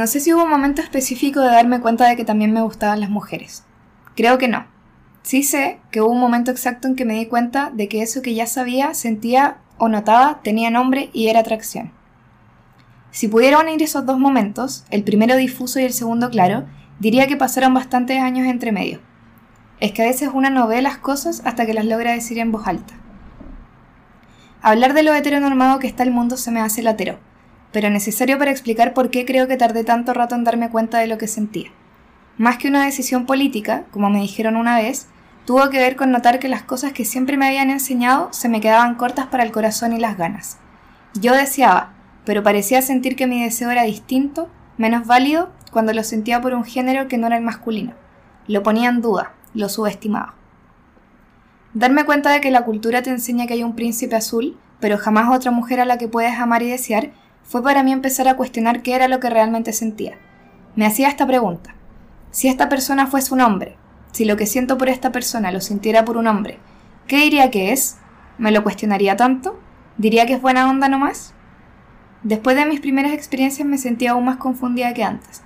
No sé si hubo un momento específico de darme cuenta de que también me gustaban las mujeres. Creo que no. Sí sé que hubo un momento exacto en que me di cuenta de que eso que ya sabía, sentía o notaba tenía nombre y era atracción. Si pudiera unir esos dos momentos, el primero difuso y el segundo claro, diría que pasaron bastantes años entre medio. Es que a veces una no ve las cosas hasta que las logra decir en voz alta. Hablar de lo heteronormado que está el mundo se me hace latero, pero necesario para explicar por qué creo que tardé tanto rato en darme cuenta de lo que sentía. Más que una decisión política, como me dijeron una vez, tuvo que ver con notar que las cosas que siempre me habían enseñado se me quedaban cortas para el corazón y las ganas. Yo deseaba, pero parecía sentir que mi deseo era distinto, menos válido, cuando lo sentía por un género que no era el masculino. Lo ponía en duda, lo subestimaba. Darme cuenta de que la cultura te enseña que hay un príncipe azul, pero jamás otra mujer a la que puedes amar y desear, fue para mí empezar a cuestionar qué era lo que realmente sentía. Me hacía esta pregunta. Si esta persona fuese un hombre, si lo que siento por esta persona lo sintiera por un hombre, ¿qué diría que es? ¿Me lo cuestionaría tanto? ¿Diría que es buena onda nomás? Después de mis primeras experiencias me sentía aún más confundida que antes.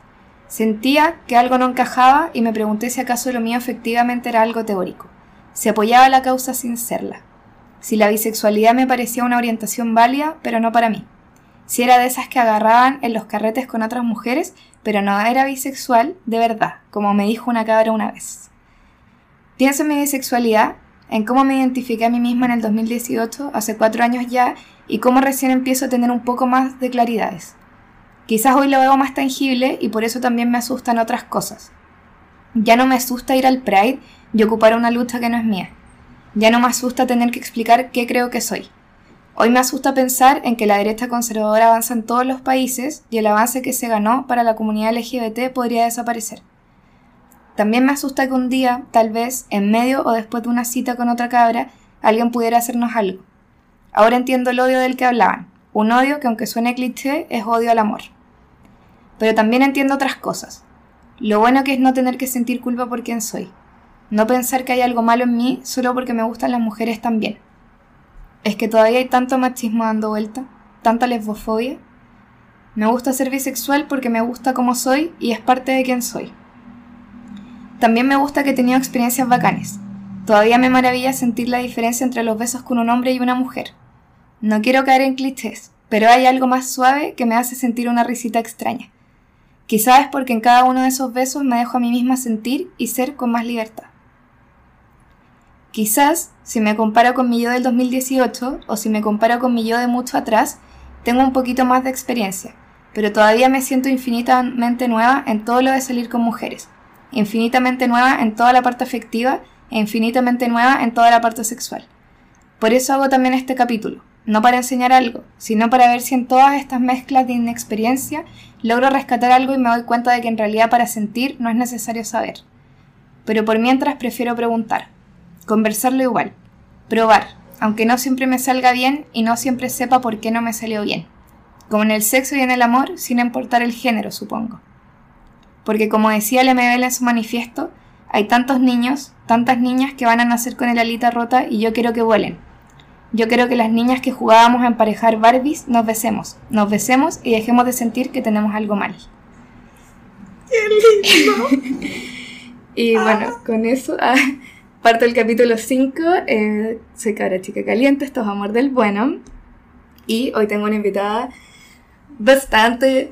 Sentía que algo no encajaba y me pregunté si acaso lo mío efectivamente era algo teórico. Si apoyaba la causa sin serla. Si la bisexualidad me parecía una orientación válida, pero no para mí. Si era de esas que agarraban en los carretes con otras mujeres, pero no era bisexual de verdad, como me dijo una cabra una vez. Pienso en mi bisexualidad, en cómo me identifiqué a mí misma en el 2018, hace cuatro años ya, y cómo recién empiezo a tener un poco más de claridades. Quizás hoy lo veo más tangible y por eso también me asustan otras cosas. Ya no me asusta ir al Pride y ocupar una lucha que no es mía. Ya no me asusta tener que explicar qué creo que soy. Hoy me asusta pensar en que la derecha conservadora avanza en todos los países y el avance que se ganó para la comunidad LGBT podría desaparecer. También me asusta que un día, tal vez, en medio o después de una cita con otra cabra, alguien pudiera hacernos algo. Ahora entiendo el odio del que hablaban, un odio que aunque suene cliché es odio al amor. Pero también entiendo otras cosas. Lo bueno que es no tener que sentir culpa por quien soy. No pensar que hay algo malo en mí solo porque me gustan las mujeres también. Es que todavía hay tanto machismo dando vuelta, tanta lesbofobia. Me gusta ser bisexual porque me gusta como soy y es parte de quien soy. También me gusta que he tenido experiencias bacanes. Todavía me maravilla sentir la diferencia entre los besos con un hombre y una mujer. No quiero caer en clichés, pero hay algo más suave que me hace sentir una risita extraña. Quizás es porque en cada uno de esos besos me dejo a mí misma sentir y ser con más libertad. Quizás, si me comparo con mi yo del 2018 o si me comparo con mi yo de mucho atrás, tengo un poquito más de experiencia, pero todavía me siento infinitamente nueva en todo lo de salir con mujeres, infinitamente nueva en toda la parte afectiva e infinitamente nueva en toda la parte sexual. Por eso hago también este capítulo, no para enseñar algo, sino para ver si en todas estas mezclas de inexperiencia logro rescatar algo y me doy cuenta de que en realidad para sentir no es necesario saber. Pero por mientras prefiero preguntar, conversarlo igual, probar, aunque no siempre me salga bien y no siempre sepa por qué no me salió bien. Como en el sexo y en el amor, sin importar el género, supongo. Porque como decía el MBL en su manifiesto, hay tantos niños, tantas niñas que van a nacer con el alita rota y yo quiero que vuelen, yo quiero que las niñas que jugábamos a emparejar Barbies nos besemos, nos besemos y dejemos de sentir que tenemos algo mal. ¡Qué lindo! y bueno, con eso ah, parte el capítulo 5. Eh, soy Cabra Chica Caliente, esto es Amor del Bueno. Y hoy tengo una invitada bastante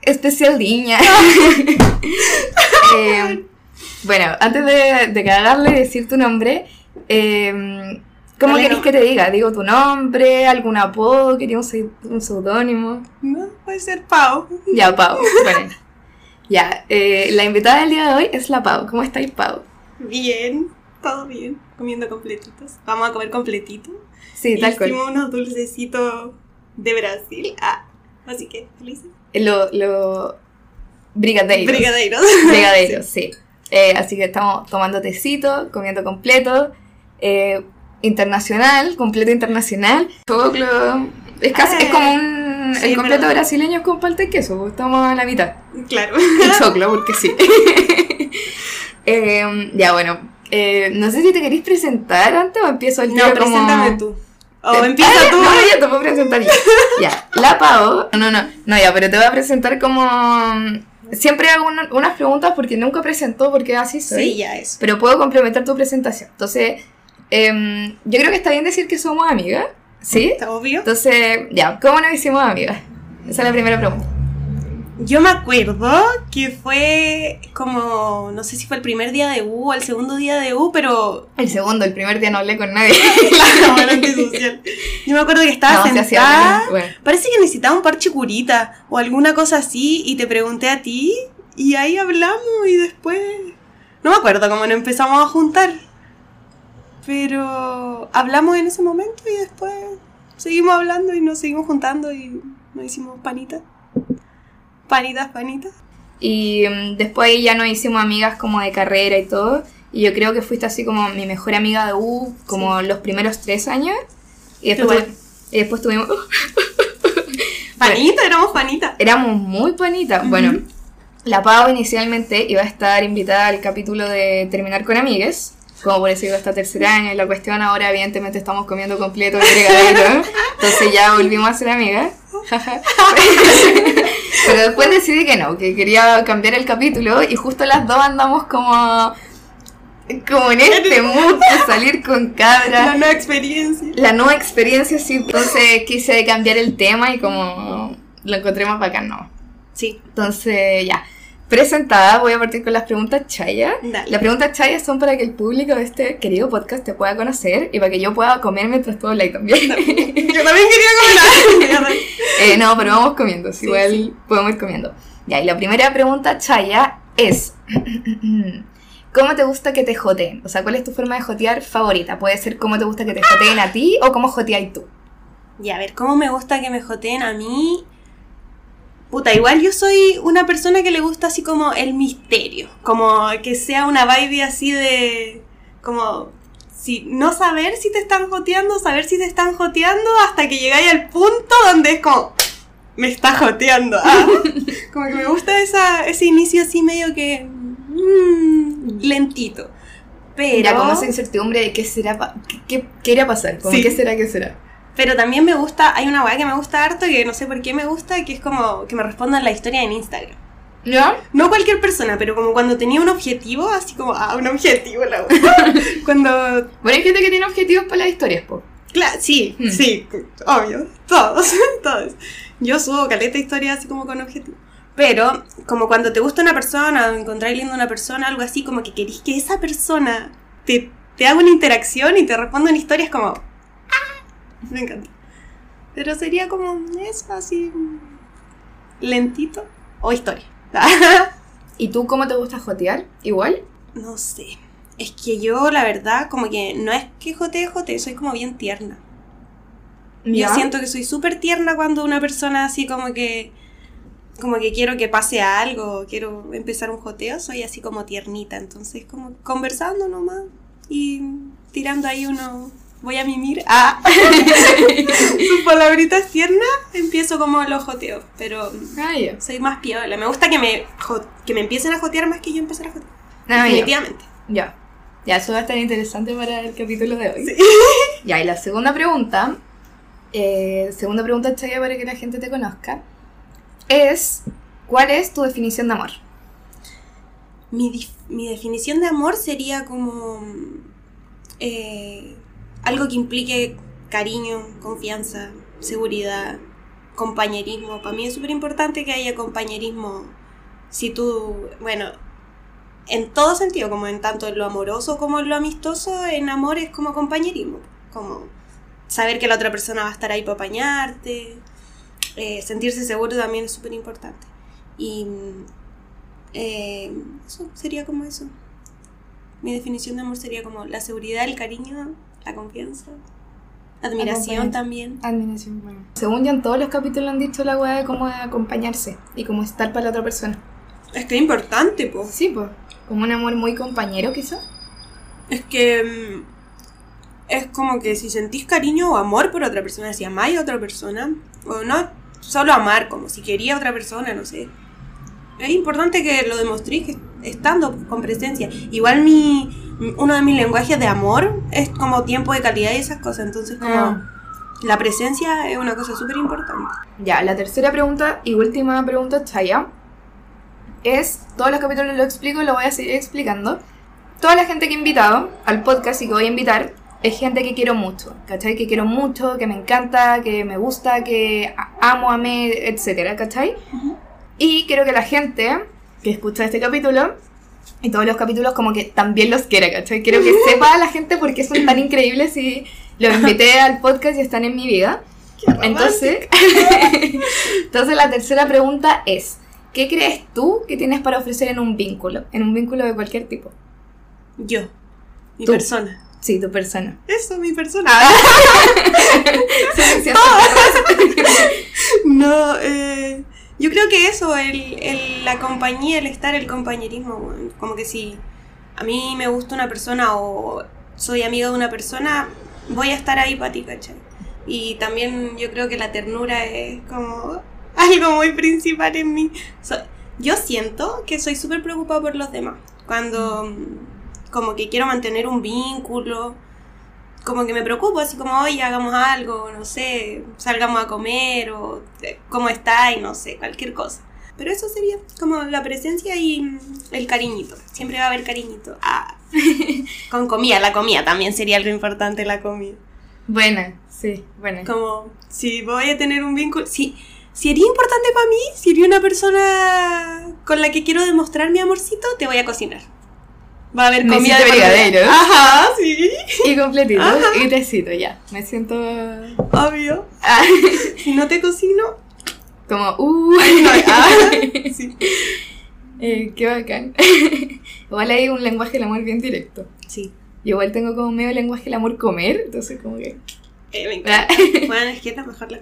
especial niña. Eh, bueno, antes de, de cagarle y decir tu nombre, eh, ¿Cómo querés que te diga? ¿Digo tu nombre? ¿Algún apodo? ¿Quería un seudónimo? No, puede ser Pau. Ya, Pau. Bueno. ya, eh, la invitada del día de hoy es la Pau. ¿Cómo estáis, Pau? Bien, todo bien. Comiendo completitos. Vamos a comer completito. Sí, tal cual. Hicimos unos dulcecitos de Brasil. Ah, así que, felices. Lo, lo... Brigadeiros. Brigadeiros. Brigadeiros, sí. Eh, así que estamos tomando tecito, comiendo completo. Eh, internacional, completo internacional. Choclo. Es casi es como un. el completo brasileño con palta y queso, pues, estamos a la mitad. Claro. El choclo, porque sí. eh, ya, bueno. Eh, no sé si te queréis presentar antes o empiezo el No, preséntame tú. O empieza tú. No, ya te puedo presentar ya. Ya, la Pao. No, no, no, ya, pero te voy a presentar como. Siempre hago una- unas preguntas porque nunca presento, porque así soy. Sí, ya eso. Pero puedo complementar tu presentación. Entonces, em, yo creo que está bien decir que somos amigas. ¿Sí? ¿Está obvio? Entonces, ya, ¿cómo nos hicimos amigas? Esa es la primera pregunta. Yo me acuerdo que fue como, no sé si fue el primer día de U o el segundo día de U, pero El segundo, el primer día no hablé con nadie. claro. Yo me acuerdo que estaba No, sentada, bueno. parece que necesitaba un parche curita o alguna cosa así y te pregunté a ti y ahí hablamos y después... No me acuerdo cómo nos empezamos a juntar, pero hablamos en ese momento y después seguimos hablando y nos seguimos juntando y nos hicimos panitas. Panitas, panitas. Y mm, después ya nos hicimos amigas como de carrera y todo. Y yo creo que fuiste así como mi mejor amiga de U, como los primeros tres años. Y después, y después tuvimos... Panita, éramos panitas. éramos muy panitas. Bueno, la Pau inicialmente iba a estar invitada al capítulo de Terminar con Amigues. Como por eso iba hasta tercer año. Y la cuestión ahora, evidentemente, estamos comiendo completo el fregadero. Entonces ya volvimos a ser amigas. Pero después decidí que no, que quería cambiar el capítulo. Y justo las dos andamos como. Como en este de salir con La cabras. nueva experiencia. La nueva experiencia, sí. Entonces quise cambiar el tema y como lo encontré más bacán, no. Sí. Entonces, ya. Presentada, voy a partir con las preguntas chaya. Dale. Las preguntas chaya son para que el público de este querido podcast te pueda conocer y para que yo pueda comer mientras tú hablas también. Yo también quería comer. Eh, no, pero vamos comiendo, Sí, igual sí. podemos ir comiendo. Ya, y la primera pregunta chaya es: ¿Cómo te gusta que te joteen? O sea, ¿cuál es tu forma de jotear favorita? Puede ser cómo te gusta que te joteen a ti o cómo joteáis tú. Y a ver, ¿cómo me gusta que me joteen a mí? Puta, igual yo soy una persona que le gusta así como el misterio. Como que sea una vibe así de. Como. Si, no saber si te están joteando, saber si te están joteando hasta que llegáis al punto donde es como. Me está joteando. ah. Como que me gusta esa, ese inicio así medio que. mm, lentito. Pero. Ya, como esa incertidumbre de qué será, qué, qué, qué irá a pasar, como Sí. qué será, qué será. Pero también me gusta, hay una weá que me gusta harto, que no sé por qué me gusta, que es como que me respondan la historia en Instagram. ¿Ya? No cualquier persona, pero como cuando tenía un objetivo, así como, ah, un objetivo, la cuando. Bueno, hay gente que tiene objetivos para las historias, po. Claro, sí, Hmm. sí, obvio. Todos, todos. Yo subo caleta de historias así como con objetivo. Pero, como cuando te gusta una persona, o encontráis linda una persona, algo así, como que querís que esa persona te, te haga una interacción y te responda en historias como. Me encanta. Pero sería como eso, así. lentito. O historia. ¿Y tú cómo te gusta jotear? ¿Igual? no sé. Es que yo, la verdad, como que no es que jotee, jotee, soy como bien tierna. Yo siento que soy súper tierna cuando una persona así como que como que quiero que pase algo, quiero empezar un joteo, soy así como tiernita, entonces como conversando nomás y tirando ahí uno voy a mimir ah sus palabritas tiernas, empiezo como los joteos, pero Ah, soy más piola, me gusta que me que me empiecen a jotear más que yo empezar a jotear. Ah. Definitivamente. Ya. Ya, eso va a estar interesante para el capítulo de hoy. Ya, y la segunda pregunta, eh, segunda pregunta chaya para que la gente te conozca, es, ¿cuál es tu definición de amor? Mi, mi definición de amor sería como eh, algo que implique cariño, confianza, seguridad, compañerismo. Para mí es súper importante que haya compañerismo. Si tú, bueno, en todo sentido, como en tanto en lo amoroso como en lo amistoso, en amor es como compañerismo. Como saber que la otra persona va a estar ahí para apañarte. eh, sentirse seguro también es súper importante. Y eh, eso sería como eso. Mi definición de amor sería como la seguridad, el cariño, la confianza, admiración también. Admiración, bueno. Según yo, en todos los capítulos han dicho la weá de cómo acompañarse y cómo estar para la otra persona. Es que es importante, pues. Sí, pues. Como un amor muy compañero, quizá. Es que mm, es como que si sentís cariño o amor por otra persona, si amáis a otra persona, o no solo amar, como si quería a otra persona, no sé. Es importante que lo demostréis que- estando con presencia. Igual mi uno de mis lenguajes de amor es como tiempo de calidad y esas cosas, entonces como Ah. la presencia es una cosa súper importante. Ya, la tercera pregunta y última pregunta, Chaya, es, todos los capítulos lo explico y lo voy a seguir explicando. Toda la gente que he invitado al podcast y que voy a invitar es gente que quiero mucho, ¿cachai? Que quiero mucho, que me encanta, que me gusta, que amo, amé, etcétera, ¿cachai? Y quiero que la gente que escucha este capítulo y todos los capítulos como que también los quiera, ¿cachai? Quiero que sepa a la gente por qué son tan increíbles y los invité al podcast y están en mi vida. Entonces, entonces la tercera pregunta es, ¿qué crees tú que tienes para ofrecer en un vínculo? En un vínculo de cualquier tipo. Yo, mi persona. Sí, tu persona. Eso, mi persona. no, eh, yo creo que eso, el, el, la compañía, el estar, el compañerismo, como que si a mí me gusta una persona o soy amiga de una persona, voy a estar ahí para ti, ¿cachai? Y también yo creo que la ternura es como algo muy principal en mí. yo siento que soy súper preocupada por los demás. Cuando como que quiero mantener un vínculo, como que me preocupo, así como, oye, hagamos algo, no sé, salgamos a comer o cómo está y no sé, cualquier cosa. Pero eso sería como la presencia y el cariñito. Siempre va a haber cariñito. Ah. Con comida, la comida también sería algo importante, la comida. Buena, sí, buena. Como, si voy a tener un vínculo, si, sería importante para mí, si eres una persona con la que quiero demostrar mi amorcito, te voy a cocinar. Va a haber comida de brigadeiros. Ajá, sí. Y completito. Y tecito, ya. Me siento. Obvio. Ah. Si no te cocino. Como, uh. ah, sí. Eh, qué bacán. igual hay un lenguaje del amor bien directo. Sí. igual tengo como medio lenguaje del amor comer, entonces como que. Eh, me encanta. bueno, es que mejor la.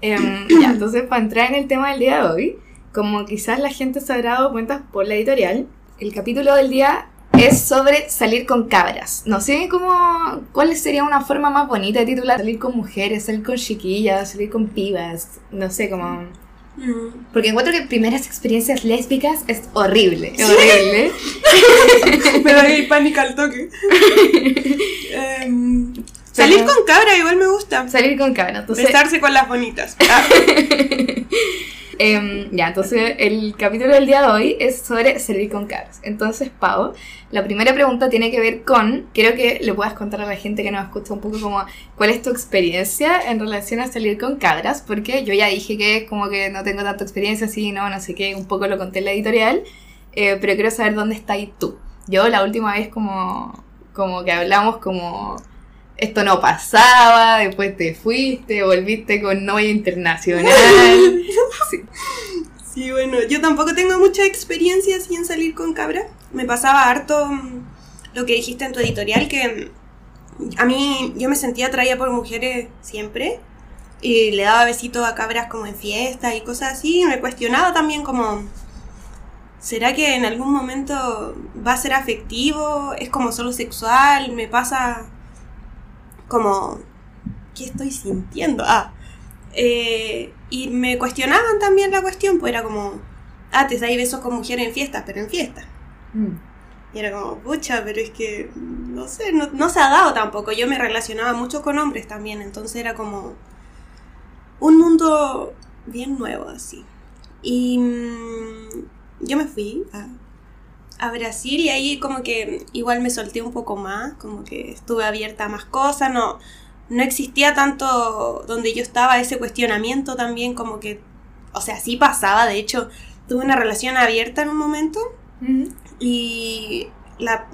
Em, ya, entonces para entrar en el tema del día de hoy, como quizás la gente se habrá dado cuenta por la editorial, el capítulo del día es sobre salir con cabras. No sé cómo, cuál sería una forma más bonita de titular. Salir con mujeres, salir con chiquillas, salir con pibas. No sé cómo... Mm. Porque encuentro que primeras experiencias lésbicas es horrible. Es horrible. Me da pánico al toque. Em, salir con cabra igual me gusta. Salir con cabra. Entonces... Besarse con las bonitas. Ah. Em, ya, entonces el capítulo del día de hoy es sobre salir con cabras. Entonces, Pau, la primera pregunta tiene que ver con, quiero que le puedas contar a la gente que nos escucha un poco como cuál es tu experiencia en relación a salir con cabras, porque yo ya dije que es como que no tengo tanta experiencia, así, no, no sé qué, un poco lo conté en la editorial, eh, pero quiero saber dónde estás tú. Yo la última vez como, como que hablamos como esto no pasaba, después te fuiste, volviste con novia internacional. sí. sí. bueno, yo tampoco tengo mucha experiencia así en salir con cabra. Me pasaba harto mm, lo que dijiste en tu editorial, que mm, a mí yo me sentía atraída por mujeres siempre. Y le daba besitos a cabras como en fiestas y cosas así. Y me cuestionaba también como, ¿será que en algún momento va a ser afectivo? ¿Es como solo sexual? ¿Me pasa como, ¿qué estoy sintiendo? Ah, eh, y me cuestionaban también la cuestión, pues era como, ah, te dais besos con mujeres en fiestas, pero en fiestas. Mm. Y era como, pucha, pero es que, no sé, no, se ha dado tampoco. Yo me relacionaba mucho con hombres también, entonces era como un mundo bien nuevo así. Y mm, yo me fui a a Brasil y ahí como que igual me solté un poco más, como que estuve abierta a más cosas, no, no existía tanto donde yo estaba ese cuestionamiento también, como que, o sea, sí pasaba, de hecho, tuve una relación abierta en un momento y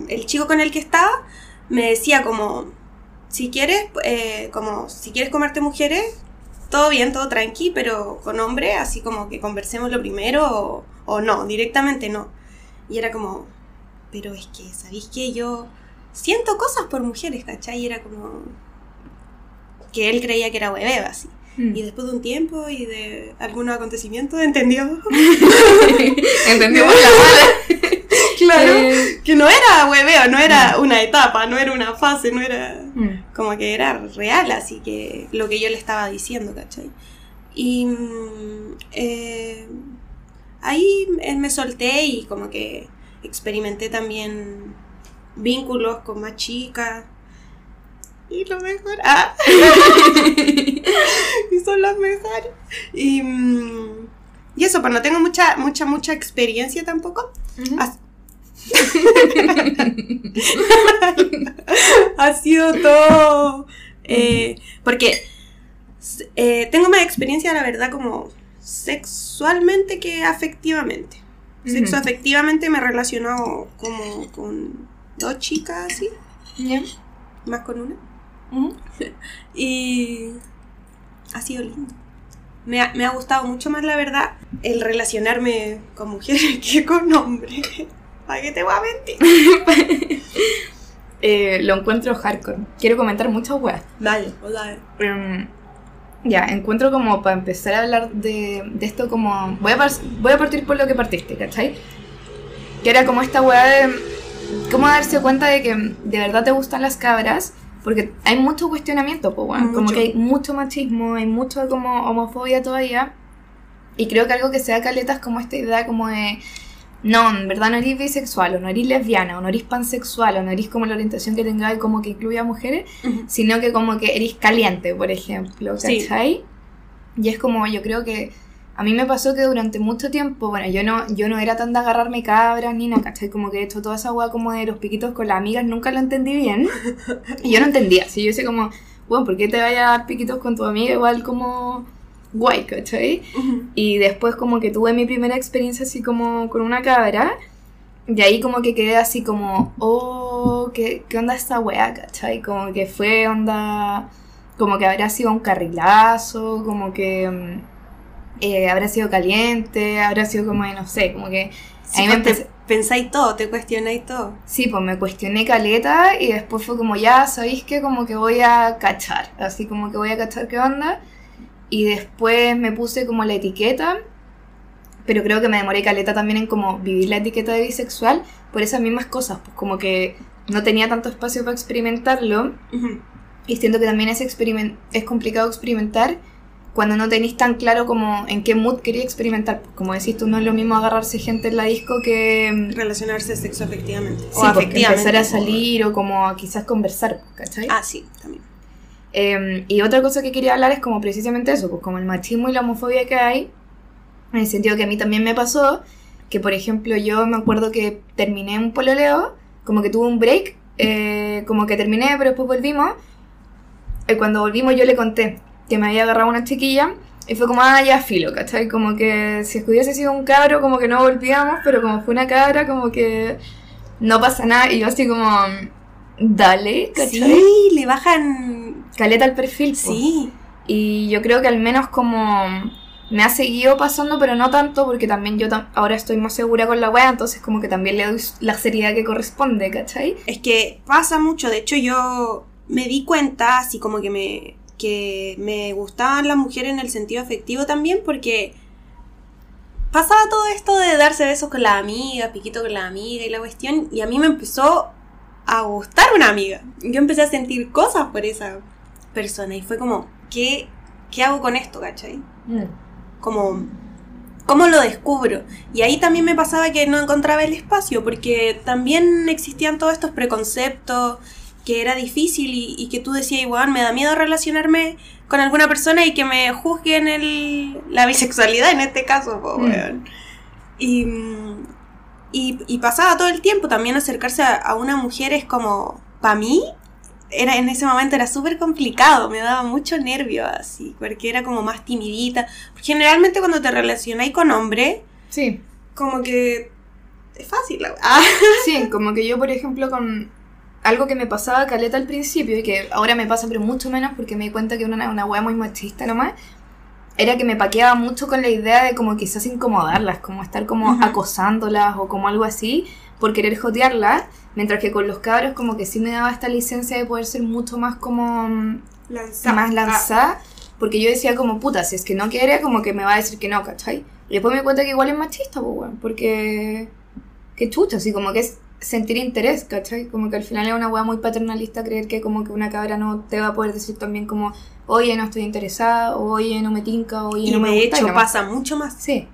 el chico con el que estaba me decía como, si quieres, eh, como, si quieres comerte mujeres, todo bien, todo tranqui, pero con hombre, así como que conversemos lo primero o, o no, directamente no. Y era como, pero es que, ¿sabéis que yo siento cosas por mujeres, ¿cachai? Y era como que él creía que era hueveo, así. Mm. Y después de un tiempo y de algunos acontecimientos entendió. entendió la mala. claro, eh, que no era hueveo, no era mm. una etapa, no era una fase, no era. Mm. Como que era real, así que lo que yo le estaba diciendo, ¿cachai? Y. Eh, ahí me solté y como que experimenté también vínculos con más chicas. y lo mejor. Ah. y son las mejores. Y, mm, y eso, pues no tengo mucha, mucha, mucha experiencia tampoco. As- ha sido todo. eh, porque eh, tengo más experiencia, la verdad, como sexualmente que afectivamente. Sexo afectivamente me he relacionado como con dos chicas así, más con una. Y ha sido lindo. Me ha, me ha gustado mucho más, la verdad, el relacionarme con mujeres que con hombres. ¿Para qué te voy a mentir? Eh, lo encuentro hardcore. Quiero comentar muchas weas. Dale, o dale. Ya, encuentro como para empezar a hablar de, de esto como... Voy a, voy a partir por lo que partiste, ¿cachai? Que era como esta weá de... ¿Cómo darse cuenta de que de verdad te gustan las cabras? Porque hay mucho cuestionamiento, pues, weón. Como que hay mucho machismo, hay mucho como homofobia todavía. Y creo que algo que se da caleta es como esta idea como de... No, en verdad no eres bisexual, o no eres lesbiana, o no eres pansexual, o no eres como la orientación que tenga como que incluye a mujeres, sino que como que eres caliente, por ejemplo, Sí. ¿cachai? Y es como, yo creo que a mí me pasó que durante mucho tiempo, bueno, yo no, yo no era tan de agarrarme cabras ni nada, ¿cachai? Como que de hecho toda esa hueá como de los piquitos con las amigas nunca lo entendí bien. Y yo no entendía, si yo decía como, bueno, ¿por qué te vayas a dar piquitos con tu amiga igual como guay, ¿cachai? Y después como que tuve mi primera experiencia así como con una cabra. Y ahí como que quedé así como, oh, ¿qué, qué onda esta weá, cachai? Como que fue onda, como que habrá sido un carrilazo, como que mm, eh, habrá sido caliente, habrá sido como, no sé, como que... Sí, ahí me pues, empecé- pensáis todo, te cuestionáis todo. Sí, pues me cuestioné caleta y después fue como, ya, ¿sabéis qué? Como que voy a cachar, así como que voy a cachar qué onda. Y después me puse como la etiqueta, pero creo que me demoré caleta también en como vivir la etiqueta de bisexual por esas mismas cosas, pues como que no tenía tanto espacio para experimentarlo y siento que también es, experimen- es complicado experimentar cuando no tenéis tan claro como en qué mood quería experimentar. Pues como decís tú, no es lo mismo agarrarse gente en la disco que... mm, Relacionarse sexo efectivamente. Sí, o pues, que afectivamente. empezar a salir o como a quizás conversar, ¿cachai? Ah, sí, también. Eh, y otra cosa que quería hablar es como precisamente eso, pues como el machismo y la homofobia que hay, en el sentido que a mí también me pasó, que por ejemplo yo me acuerdo que terminé un pololeo, como que tuve un break, eh, como que terminé, pero después volvimos, y cuando volvimos yo le conté que me había agarrado una chiquilla, y fue como, ah, ya filo, ¿cachai? Como que si hubiese sido un cabro, como que no volvíamos, pero como fue una cabra, como que no pasa nada, y yo así como, dale, ¿cachai? Sí, le bajan. Caleta al perfil. Sí. Y yo creo que al menos como me ha seguido pasando, pero no tanto, porque también yo tam- ahora estoy más segura con la wea, entonces como que también le doy la seriedad que corresponde, ¿cachai? Es que pasa mucho. De hecho, yo me di cuenta, así como que me, que me gustaban las mujeres en el sentido afectivo también, porque pasaba todo esto de darse besos con la amiga, piquito con la amiga y la cuestión, y a mí me empezó a gustar una amiga. Yo empecé a sentir cosas por esa persona, y fue como, ¿qué, qué hago con esto, cachai? como cómo lo descubro y ahí también me pasaba que no encontraba el espacio porque también existían todos estos preconceptos que era difícil y, y que tú decías igual me da miedo relacionarme con alguna persona y que me juzguen el, la bisexualidad en este caso po, Mm. weón. y, mm, y, y pasaba todo el tiempo también acercarse a, a una mujer es como para mí era en ese momento era súper complicado, me daba mucho nervio así, porque era como más timidita. Generalmente cuando te relacionáis con hombre, Sí, como que es fácil. la- Ah, sí, como que yo por ejemplo con algo que me pasaba caleta al principio y que ahora me pasa pero mucho menos porque me di cuenta que era una, una wea muy machista nomás, era que me paqueaba mucho con la idea de como quizás incomodarlas, como estar como acosándolas o como algo así por querer jotearlas, mientras que con los cabros como que sí me daba esta licencia de poder ser mucho más como mm, lanza- más ah, lanzada, porque yo decía como puta, si es que no quiere, como que me va a decir que no, ¿cachai? Y después me di cuenta que igual es machista, pues, weón, porque que chucha, así como que es sentir interés, ¿cachai? Como que al final es una weá muy paternalista creer que como que una cabra no te va a poder decir también como, oye, no estoy interesada, o, oye, no me tinca, oye, Y no me de gusta. hecho pasa mucho más. Sí.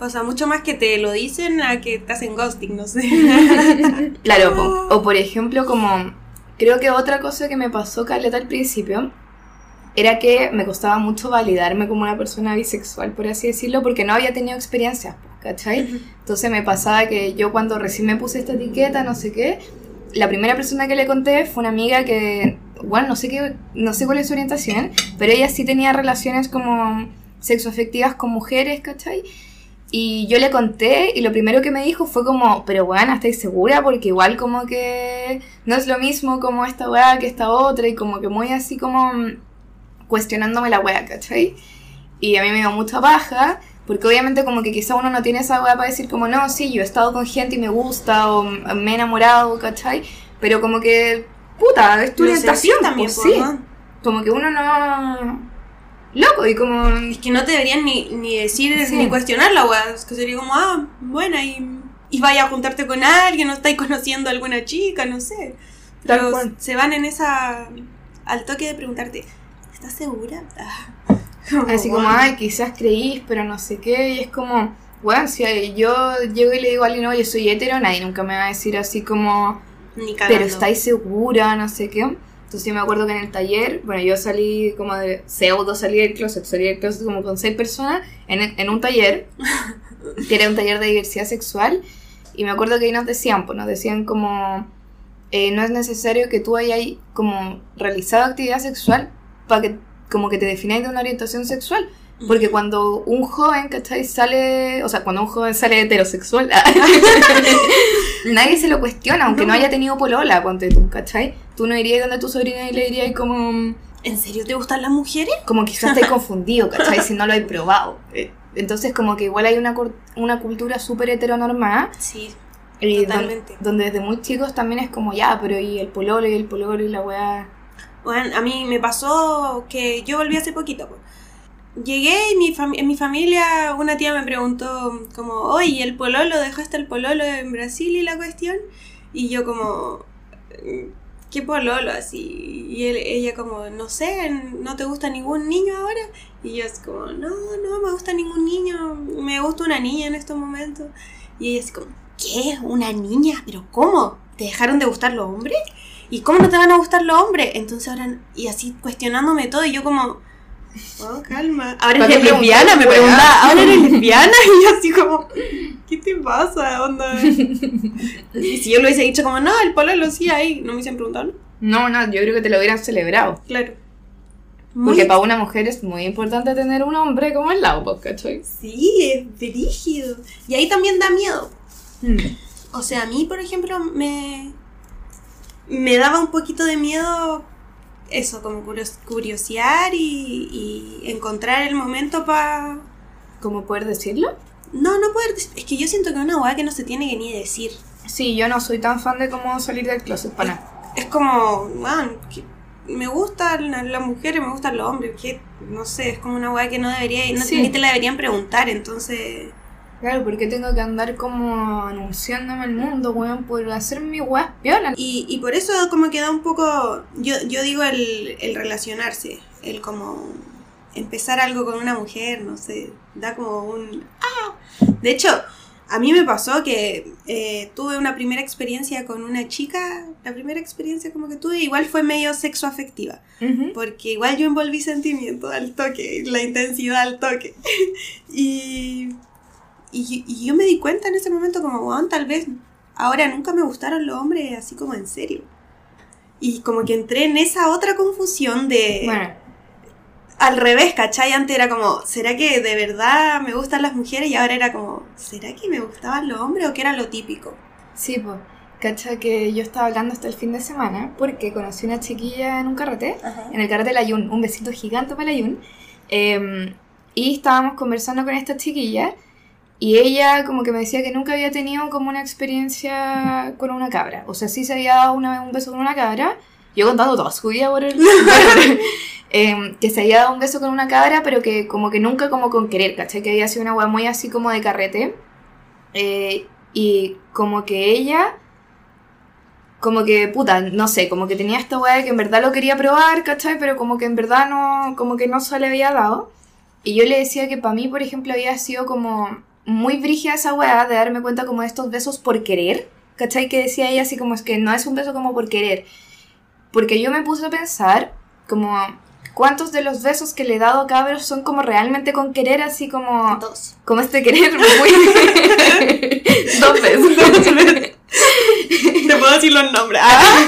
Pasa mucho más que te lo dicen a que te hacen ghosting, no sé. Claro, po. o por ejemplo como Creo que otra cosa que me pasó, Caleta, al principio, era que me costaba mucho validarme como una persona bisexual, por así decirlo, porque no había tenido experiencias, ¿cachai? Entonces me pasaba que yo cuando recién me puse esta etiqueta, no sé qué, la primera persona que le conté fue una amiga que, bueno, no sé, qué, no sé cuál es su orientación, pero ella sí tenía relaciones como sexoafectivas con mujeres, ¿cachai? Y yo le conté y lo primero que me dijo fue como, pero bueno, ¿estáis segura? Porque igual como que no es lo mismo como esta weá que esta otra y como que muy así como cuestionándome la weá, ¿cachai? Y a mí me dio mucha baja porque obviamente como que quizá uno no tiene esa weá para decir como, no, sí, yo he estado con gente y me gusta o me he enamorado, ¿cachai? Pero como que, puta, es tu orientación, también, pues, sí. Como que uno no loco y como... Es que no te deberían ni, ni decir ni cuestionar la weá. Es que sería como, ah, buena, y, y vaya a juntarte con alguien, no estáis conociendo a alguna chica, no sé. Pero se van en esa... al toque de preguntarte, ¿estás segura? Así como, ay, quizás creís, pero no sé qué, y es como, bueno, si yo llego y le digo a alguien, oye, soy hetero, nadie nunca me va a decir así como, Ni pero estáis segura, no sé qué. Entonces yo me acuerdo que en el taller, bueno, yo salí como de pseudo salí del closet, salí del closet como con seis personas en, en un taller, que era un taller de diversidad sexual, y me acuerdo que ahí nos decían, pues nos decían como, eh, no es necesario que tú hayas como realizado actividad sexual para que como que te defináis de una orientación sexual. Porque cuando un joven, ¿cachai? Sale, o sea, cuando un joven sale heterosexual, nadie se lo cuestiona, aunque no. haya tenido polola, ponte tú, ¿cachai? Tú no irías donde tu sobrina y le dirías como... ¿En serio te gustan las mujeres? Como quizás estés confundido, ¿cachai? Si no lo he probado. Eh, entonces como que igual hay una, una cultura súper heteronormada. Sí, totalmente. Donde, desde muy chicos también es como, ya, pero y el pololo y el pololo y la weá... Bueno, a mí me pasó que yo volví hace poquito, pues llegué y mi en mi familia una tía me preguntó como, oye, ¿el pololo? ¿Dejaste el pololo en Brasil y la cuestión? Y yo como, ¿qué pololo? Así. Y ella como, no sé, ¿no te gusta ningún niño ahora? Y yo es como, no, no me gusta ningún niño, me gusta una niña en estos momentos. Y ella es como, ¿qué? ¿Una niña? ¿Pero cómo? ¿Te dejaron de gustar los hombres? ¿Y cómo no te van a gustar los hombres? Entonces ahora, y así cuestionándome todo, y yo como Oh, calma. Ahora eres lesbiana, me preguntaba, ¿ahora eres lesbiana? Y yo así como, ¿qué te pasa, onda? y si yo lo hubiese dicho como, no, el lo sí ahí, ¿no me hubiesen preguntado? No, no, yo creo que te lo hubieran celebrado. Claro. Porque para una mujer es muy importante tener un hombre como el lado, ¿cachai? Sí, es brígido. Y ahí también da miedo. Hmm. O sea, a mí, por ejemplo, me, me daba un poquito de miedo eso, como curiosear y, encontrar el momento para... ¿Cómo poder decirlo? No, no poder Es que yo siento que es una weá que no se tiene que ni decir. Sí, yo no soy tan fan de cómo salir del closet para nada. Es como, man, me gustan las mujeres, me gustan los hombres, que no sé, es como una weá que no debería, no, ni te la deberían preguntar, entonces... Claro, porque tengo que andar como anunciándome al mundo, weón, por hacer mi weá piola. Y, y por eso como que da un poco, yo, yo digo el, el relacionarse, el como empezar algo con una mujer, no sé, da como un... ¡Ah! De hecho, a mí me pasó que eh, tuve una primera experiencia con una chica, la primera experiencia como que tuve, igual fue medio sexoafectiva, porque igual yo envolví sentimiento al toque, la intensidad al toque. y y, yo me di cuenta en ese momento como, bueno, tal vez ahora nunca me gustaron los hombres así como en serio. Y como que entré en esa otra confusión de... Bueno. Al revés, ¿cachai? Antes era como, ¿será que de verdad me gustan las mujeres? Y ahora era como, ¿será que me gustaban los hombres o que era lo típico? Sí, pues. ¿Cachai? Que yo estaba hablando hasta el fin de semana porque conocí una chiquilla en un carrete, en el carrete de la Yun, un besito gigante para la Yun. Em, y estábamos conversando con esta chiquilla y ella como que me decía que nunca había tenido como una experiencia con una cabra. O sea, sí se había dado una vez un beso con una cabra. Yo contando toda su vida por el... eh, que se había dado un beso con una cabra, pero que como que nunca como con querer, ¿cachai? Que había sido una weá muy así como de carrete. Eh, y como que ella... Como que, puta, no sé, como que tenía esta weá que en verdad lo quería probar, ¿cachai? Pero como que en verdad no, como que no se le había dado. Y yo le decía que para mí, por ejemplo, había sido como muy brígida esa weá de darme cuenta como de estos besos por querer, ¿cachai? Que decía ella así como es que no es un beso como por querer. Porque yo me puse a pensar como cuántos de los besos que le he dado a cabros son como realmente con querer, así como... Dos. Como este querer muy... Dos veces. Te puedo decir los nombres. Ah.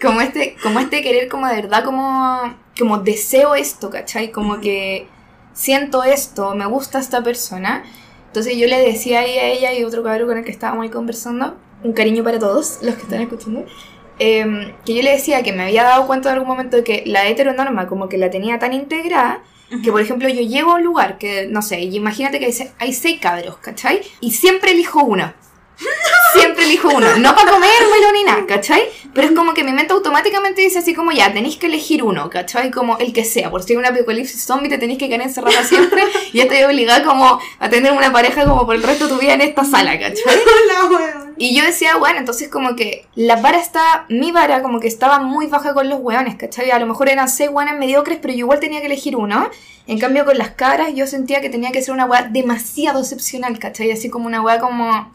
como este, como este querer como de verdad, como, como deseo esto, ¿cachai? Como que siento esto, me gusta esta persona. Entonces yo le decía ahí a ella y otro cabrón con el que estábamos ahí conversando, un cariño para todos los que están escuchando, em, que yo le decía que me había dado cuenta en algún momento de que la heteronorma como que la tenía tan integrada que por ejemplo yo llego a un lugar que, no sé, imagínate que hay seis cabros, ¿cachai? Y siempre elijo uno. Siempre elijo uno. No para comérmelo ni nada, ¿cachai? Pero es como que mi mente automáticamente dice así como ya, tenéis que elegir uno, ¿cachai? Como el que sea. Por si hay un apocalipsis zombie te tenéis que quedar encerrada siempre y ya te obligada como a tener una pareja como por el resto de tu vida en esta sala, ¿cachai? Y yo decía, bueno, entonces como que la vara está, mi vara como que estaba muy baja con los hueones, ¿cachai? A lo mejor eran seis hueones mediocres, pero yo igual tenía que elegir uno. En cambio con las cabras yo sentía que tenía que ser una hueá demasiado excepcional, ¿cachai? Así como una hueá como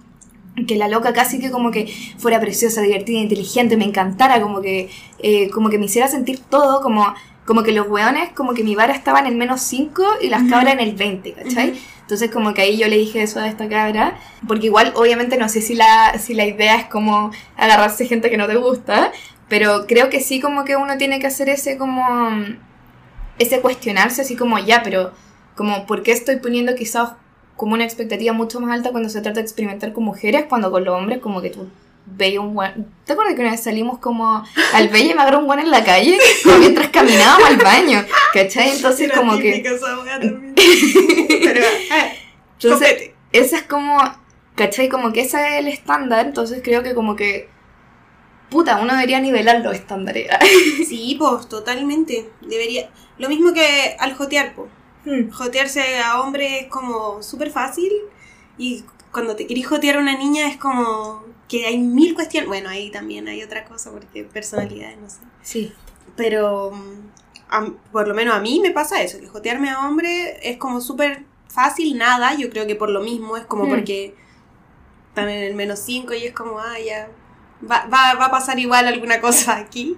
que la loca casi que como que fuera preciosa, divertida, inteligente, me encantara, como que, eh, como que me hiciera sentir todo, como, como que los hueones, como que mi vara estaba en el menos 5 y las cabras en el 20, ¿cachai? Entonces como que ahí yo le dije eso a esta cabra, porque igual obviamente no sé si la, si la idea es como agarrarse gente que no te gusta, pero creo que sí como que uno tiene que hacer ese como, ese cuestionarse así como ya, pero como por qué estoy poniendo quizás como una expectativa mucho más alta cuando se trata de experimentar con mujeres, cuando con los hombres como que tú veis un buen... ¿Te acuerdas que una vez salimos como al Bella y me agarró un buen en la calle? Mientras caminábamos al baño, ¿cachai? Entonces como que... Pero, eh, Entonces, copete. esa es como, ¿cachai? Como que ese es el estándar, entonces creo que como que, puta, uno debería nivelar los estándares. Sí, pues, totalmente. Debería. Lo mismo que al jotear, pues. Jotearse a hombre es como súper fácil. Y cuando te querís jotear a una niña es como que hay mil cuestiones. Bueno, ahí también hay otra cosa porque personalidades, no sé. Sí. Pero mm, a- por lo menos a mí me pasa eso, que jotearme a hombre es como súper fácil, nada. Yo creo que por lo mismo es como Mm. porque están en el menos 5 y es como, ah, ya, va, va, va a pasar igual alguna cosa aquí.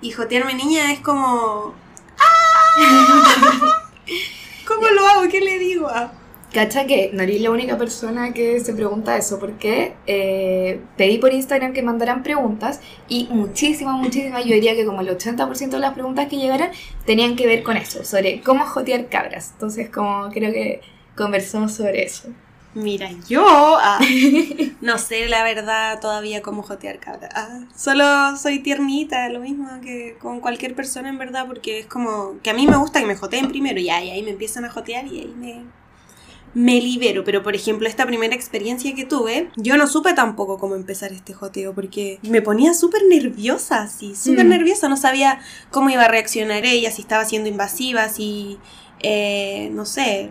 Y jotearme niña es como, ¡ah! ¿Cómo lo hago? ¿Qué le digo? Ah, Cacha que no eres la única persona que se pregunta eso, porque eh, pedí por Instagram que mandaran preguntas y muchísimas, muchísimas, yo diría que como el 80% de las preguntas que llegaron tenían que ver con eso, sobre cómo jotear cabras. Entonces, como creo que conversamos sobre eso. Mira, yo ah, no sé la verdad todavía cómo jotear cabra. Ah, solo soy tiernita, lo mismo que con cualquier persona en verdad, porque es como que a mí me gusta que me joteen primero y ahí, ahí me empiezan a jotear y ahí me, me libero. Pero por ejemplo, esta primera experiencia que tuve, yo no supe tampoco cómo empezar este joteo porque me ponía súper nerviosa, así, súper Mm. nerviosa. No sabía cómo iba a reaccionar ella, si estaba siendo invasiva, si, eh, no sé,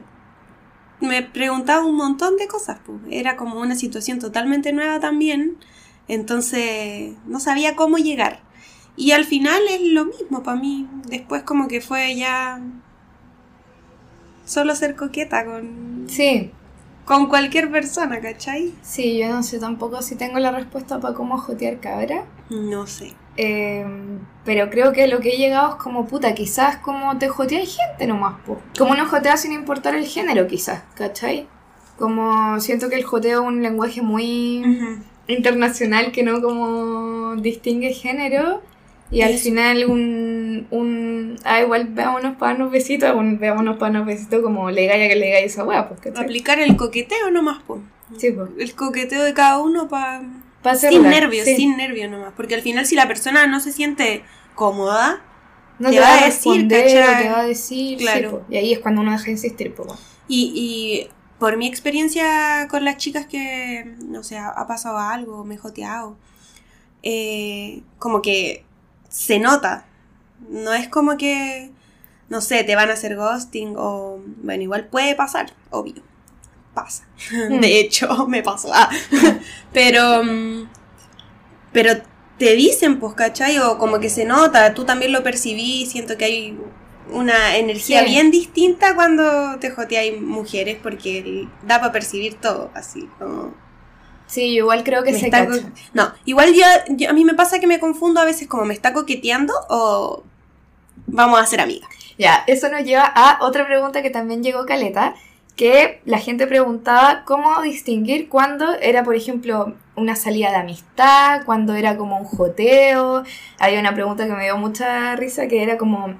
me preguntaba un montón de cosas. pues. Era como una situación totalmente nueva también. Entonces no sabía cómo llegar. Y al final es lo mismo para mí. Después como que fue ya solo ser coqueta con, Sí, con cualquier persona, ¿cachai? sí, yo no sé tampoco si tengo la respuesta para cómo jotear cabra. No sé. Eh, pero creo que lo que he llegado es como puta, quizás como te jotea gente nomás, po. Como uno jotea sin importar el género, quizás, ¿cachai? Como siento que el joteo es un lenguaje muy internacional que no como distingue género. Y al final un, un ah, igual veámonos para unos besitos, un veámonos para unos besitos como le gaya que le gaya esa weá, pues, ¿cachai? Aplicar el coqueteo nomás, po. Sí, pues. El coqueteo de cada uno para... Sin nervios, sí. sin nervios nomás. Porque al final si la persona no se siente cómoda, No te te, va va a decir, ¿cachai? te va a decir, Claro. po. y ahí es cuando uno deja de insistir, bueno. Y, y por mi experiencia con las chicas que, no sé, ha pasado algo, me he joteado, eh, como que se nota. No es como que, no sé, te van a hacer ghosting o, bueno, igual puede pasar, obvio. Pasa. De hecho, me pasó. Ah. Pero, mm, pero te dicen, pues, ¿cachai? O como que se nota, tú también lo percibí, siento que hay una energía Sí. bien distinta cuando te joteáis mujeres porque da para percibir todo, así como... Sí, yo igual creo que Me se está cacha. co- No, igual yo, yo- a mí me pasa que me confundo a veces como me está coqueteando o vamos a ser amigas. Ya, eso nos lleva a otra pregunta que también llegó Caleta, que la gente preguntaba cómo distinguir cuando era, por ejemplo, una salida de amistad, cuando era como un joteo. Había una pregunta que me dio mucha risa que era como,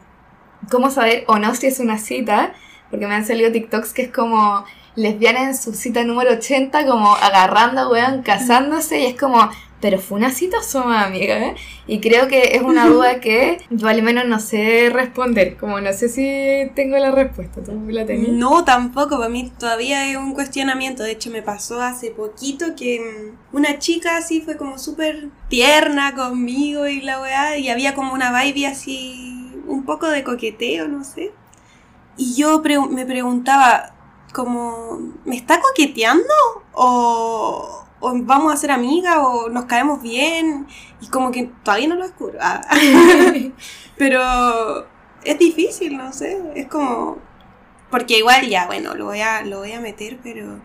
¿cómo saber o no si es una cita? Porque me han salido TikToks que es como lesbiana en su cita número 80, como agarrando, weón, casándose, y es como, pero fue una cita o somos amigas, ¿eh? Y creo que es una duda que yo al menos no sé responder, como no sé si tengo la respuesta, ¿tú la tenías? No, tampoco, para mí todavía es un cuestionamiento. De hecho, me pasó hace poquito que mm, una chica así fue como súper tierna conmigo y la weá, y había como una vibe así, un poco de coqueteo, no sé. Y yo pre- me preguntaba, como, ¿me está coqueteando? ¿O, o vamos a ser amigas? ¿O nos caemos bien? Y como que todavía no lo descubro. Ah. Pero es difícil, no sé, es como... Porque igual ya, bueno, lo voy a, lo voy a meter, pero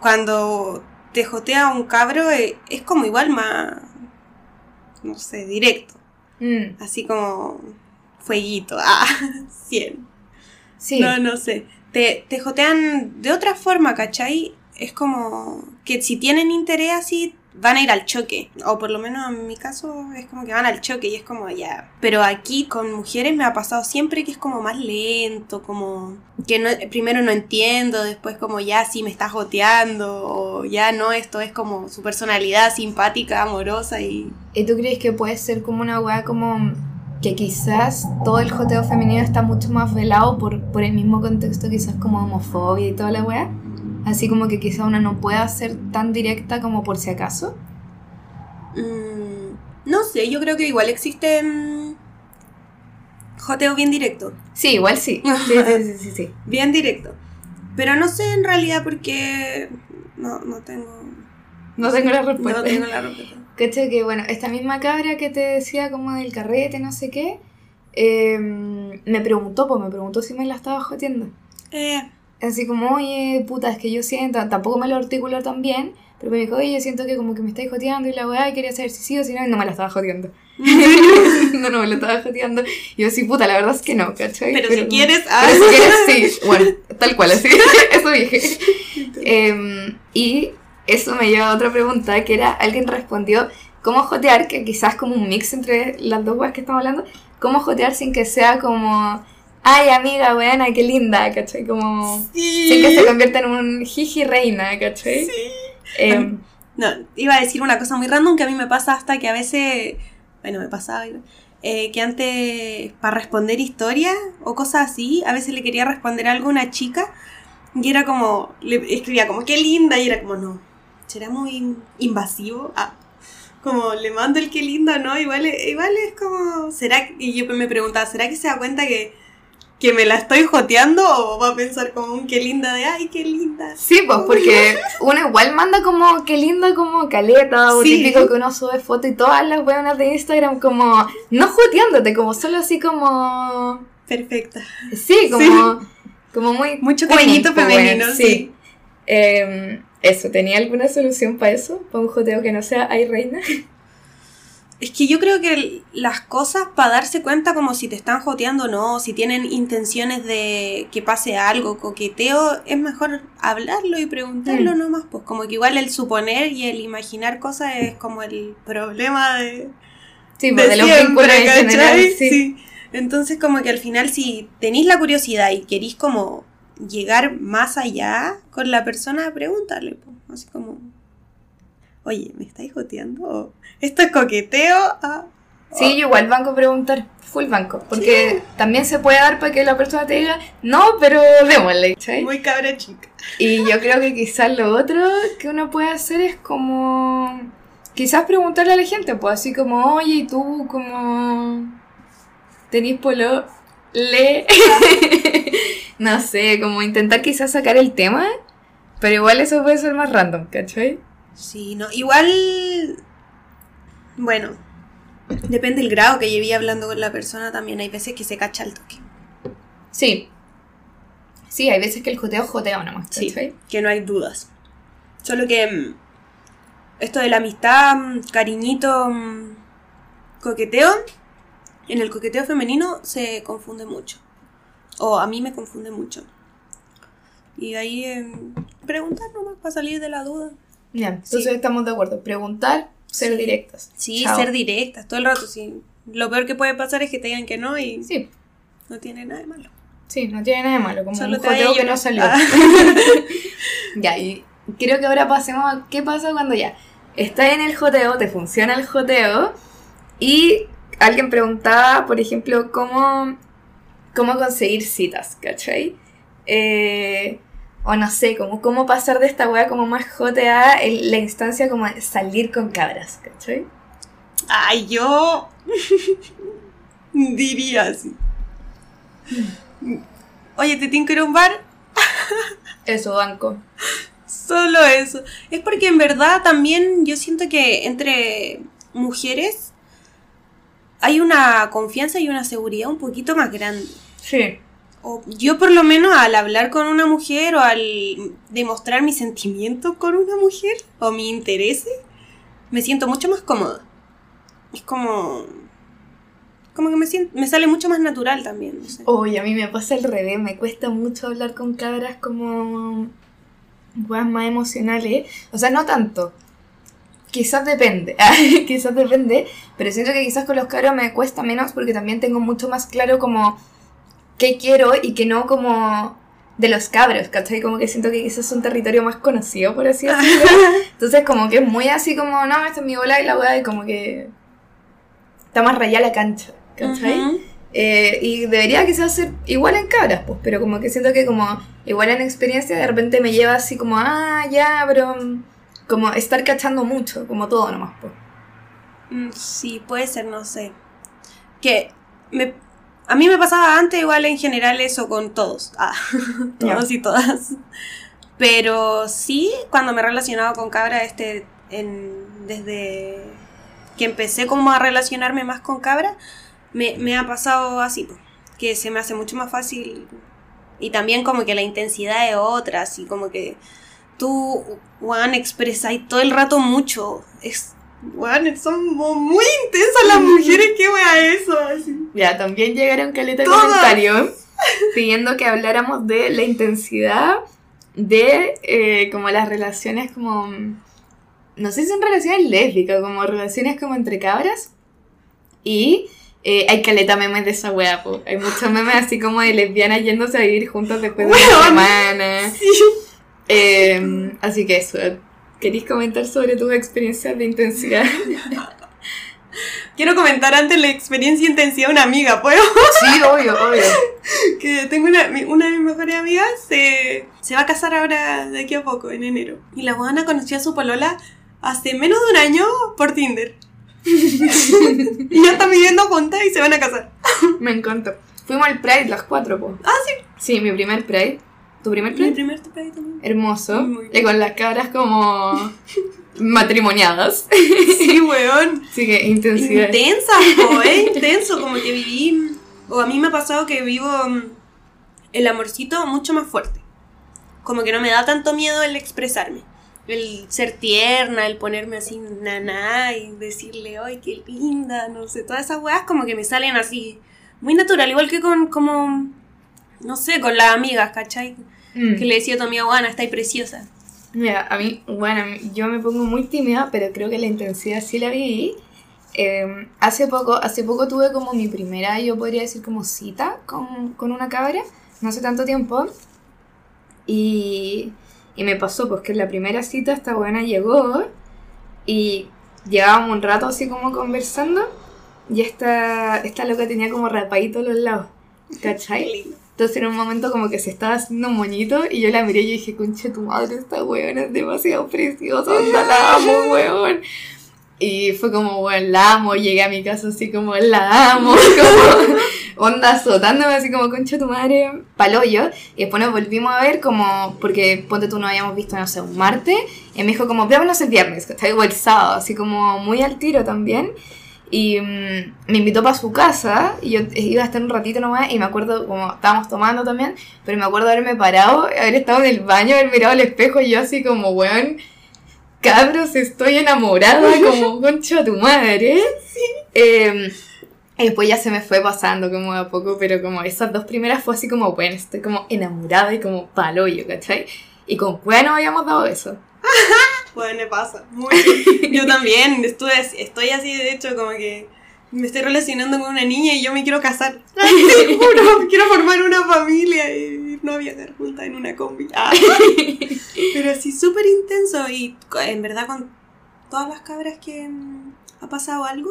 cuando te jotea un cabro eh, es como igual más, no sé, directo. Mm, Así como fueguito, ah, 100. sí, No, no sé. Te, te jotean de otra forma, ¿cachai? Es como que si tienen interés así, van a ir al choque. O por lo menos en mi caso es como que van al choque y es como ya. Pero aquí con mujeres me ha pasado siempre que es como más lento, como que no, primero no entiendo, después como ya sí me está joteando, o ya no, esto es como su personalidad simpática, amorosa y... ¿Y tú crees que puede ser como una weá como que quizás todo el joteo femenino está mucho más velado por, por el mismo contexto, quizás como homofobia y toda la weá? Así como que quizás una no pueda ser tan directa como por si acaso. Mm, no sé, yo creo que igual existen joteo bien directo. Sí, igual sí. Sí, sí, sí, sí. Bien directo. Pero no sé en realidad porque no, no tengo. No tengo la respuesta. No tengo la respuesta. ¿Cachai? Que bueno, esta misma cabra que te decía como del carrete, no sé qué, eh, me preguntó, pues me preguntó si me la estaba joteando. Eh, Así como, oye, puta, es que yo siento, tampoco me lo articuló tan bien, pero me dijo, oye, siento que como que me estáis joteando y la weá, y quería saber si sí o si no, y no me la estaba joteando. no, no me la estaba joteando. Y yo, sí, puta, la verdad es que no, ¿cachai? pero, si quieres. ah. Pero si quieres, sí. Bueno, tal cual, así. Eso dije. Em, y eso me lleva a otra pregunta, que era, alguien respondió, ¿cómo jotear? Que quizás como un mix entre las dos weas que estamos hablando. ¿Cómo jotear sin que sea como, ay, amiga, buena, qué linda, ¿cachai? Como... Sí. Sin que se convierta en un jiji reina, ¿cachai? Sí. Em, No, iba a decir una cosa muy random que a mí me pasa hasta que a veces. Bueno, me pasaba. eh, que antes, para responder historias o cosas así, a veces le quería responder algo a una chica y era como. Le escribía como, qué linda, y era como, no. ¿Será muy invasivo? Ah. Como le mando el qué linda, ¿no? Igual, igual es como. ¿Será? Y yo me preguntaba, ¿será que se da cuenta que, que me la estoy joteando o va a pensar como un qué linda de ay, qué linda? sí, pues porque uno igual manda como, qué linda como caleta, o Sí. típico que uno sube foto y todas las weonas de Instagram como, no joteándote, como solo así como... Perfecta. Sí, como, como muy... Mucho cariñito pues, femenino, sí. Em, eso, ¿tenía alguna solución para eso? ¿Para un joteo que no sea ay reina? Es que yo creo que las cosas para darse cuenta como si te están joteando o no, si tienen intenciones de que pase algo, coqueteo, es mejor hablarlo y preguntarlo Mm. nomás, pues como que igual el suponer y el imaginar cosas es como el problema de, Sí, de pues de los vínculos siempre, en general, ¿cachai? sí. Sí. Entonces como que al final si tenéis la curiosidad y queréis como llegar más allá con la persona, pregúntale, pues, así como, oye, ¿me estáis joteando? ¿O ¿Esto es coqueteo? Ah, Sí, yo igual banco preguntar, full banco, porque también se puede dar para que la persona te diga, no, pero démosle, ¿cachai? Muy cabra chica. Y yo creo que quizás lo otro que uno puede hacer es como, quizás preguntarle a la gente, pues así como, oye, ¿y tú como tenís polo? Le... no sé, como intentar quizás sacar el tema, pero igual eso puede ser más random, ¿cachai? Sí, no, igual, bueno, depende del grado que llevé hablando con la persona también. Hay veces que se cacha el toque. Sí. Sí, hay veces que el joteo joteo nomás, Sí, ¿cachai? que no hay dudas. Solo que mm, esto de la amistad, mm, cariñito, mm, coqueteo, en el coqueteo femenino se confunde mucho. O a mí me confunde mucho. Y ahí eh, preguntar nomás para salir de la duda. Ya, entonces estamos de acuerdo. Preguntar, ser directas. Sí, ser directas, todo el rato. Sí. Lo peor que puede pasar es que te digan que no y Sí, no tiene nada de malo. sí, no tiene nada de malo. Como Solo un joteo que no salió. Ah. Ya, y creo que ahora pasemos a qué pasa cuando ya estás en el joteo, te funciona el joteo y alguien preguntaba, por ejemplo, cómo, cómo conseguir citas, ¿cachai? Eh, o no sé, como cómo pasar de esta wea como más jotea en la instancia como salir con cabras, ¿cachai? Ay, yo diría así. Oye, ¿te tengo que ir a un bar? Eso, banco. Solo eso. Es porque en verdad también yo siento que entre mujeres hay una confianza y una seguridad un poquito más grande. Sí. O yo por lo menos al hablar con una mujer o al demostrar mis sentimientos con una mujer o mi interés, me siento mucho más cómoda. Es como... Como que me, siento, me sale mucho más natural también. No. Oye, a mí me pasa al revés, me cuesta mucho hablar con cabras como más emocionales. O sea, no tanto. Quizás depende, quizás depende, pero siento que quizás con los cabros me cuesta menos porque también tengo mucho más claro como qué quiero y que no como de los cabros, ¿cachai? Como que siento que quizás es un territorio más conocido, por así decirlo. Entonces como que es muy así como, no, esta es mi bola y la wea y como que está más rayada la cancha, ¿cachai? Ujú. Eh, y debería quizás ser igual en cabras, pues, pero como que siento que como igual en experiencia de repente me lleva así como, ah, ya, pero como estar cachando mucho, como todo nomás, pues. Mm, Sí, puede ser, no sé. Que me, a mí me pasaba antes igual en general eso con todos. Ah, todos y todas. Pero sí, cuando me he relacionado con cabra, este, en, desde que empecé como a relacionarme más con cabra, me, me ha pasado así, que se me hace mucho más fácil. Y también como que la intensidad es otra, así como que tú, Juan, expresáis todo el rato mucho. Es, Juan, son muy intensas las mujeres, qué wea eso. así. Ya, también llegaron caleta de comentarios pidiendo que habláramos de la intensidad de eh, como las relaciones como... No sé si son relaciones lésbicas, como relaciones como entre cabras. Y eh, hay caleta memes de esa wea, po. Hay muchos memes así como de lesbianas yéndose a vivir juntas después de una Weón. semana. Sí. Eh, así que eso. ¿Queréis comentar sobre tus experiencias de intensidad? Quiero comentar antes la experiencia e intensidad de una amiga, ¿puedo? Sí, obvio, obvio. que tengo una, de mis mejores amigas, se, se va a casar ahora de aquí a poco, en enero. Y la buena conoció a su polola hace menos de un año por Tinder. y ya están viviendo juntas y se van a casar. Me encantó. Fuimos al Pride las cuatro, po. Ah, sí. Sí, mi primer Pride. ¿Tu primer Mi primer también. Hermoso. Muy Y con las cabras como matrimoniadas. Sí, weón. Así que intensidad. Intensa, po, eh, intenso, como que viví, o a mí me ha pasado que vivo mm, el amorcito mucho más fuerte. Como que no me da tanto miedo el expresarme. El ser tierna, el ponerme así naná y decirle, ay, qué linda, no sé, todas esas weas como que me salen así, muy natural, igual que con, como, no sé, con las amigas, ¿cachai? Mm. Que le decía a tu amiga, Juana, está ahí preciosa. Mira, a mí, bueno, yo me pongo muy tímida, pero creo que la intensidad sí la viví. Eh, hace poco, hace poco tuve como mi primera, yo podría decir como cita con, con una cabra, no hace tanto tiempo. Y, y me pasó, pues que en la primera cita esta buena llegó y llevábamos un rato así como conversando y esta, esta loca tenía como rapadito a los lados, ¿cachai? Entonces en un momento como que se estaba haciendo un moñito y yo la miré y dije, conche tu madre, esta weona es demasiado preciosa, onda, la amo, weón. Y fue como, weón, la amo, llegué a mi casa así como, la amo, como onda azotándome así como, concha tu madre, paloyo. Y después nos volvimos a ver como, porque ponte tú no habíamos visto, no sé, un martes. Y me dijo como, veámonos el viernes, ¿cachai? O el sábado, así como muy al tiro también. Y mm, me invitó para su casa y yo iba a estar un ratito nomás y me acuerdo como estábamos tomando también, pero me acuerdo haberme parado, haber estado en el baño, haber mirado al espejo y yo así como, weón, cabros, estoy enamorada como concha tu madre. Em, y después ya se me fue pasando como a poco, pero como esas dos primeras fue así como, bueno, estoy como enamorada y como paloyo, ¿cachai? Y con bueno habíamos dado eso. Me pasa. Muy... Yo también estuve, estoy así, de hecho, como que me estoy relacionando con una niña y yo me quiero casar. Te juro, quiero formar una familia y no había dar junta en una combi. Ah. Pero así súper intenso y en verdad con todas las cabras que mm, ha pasado algo,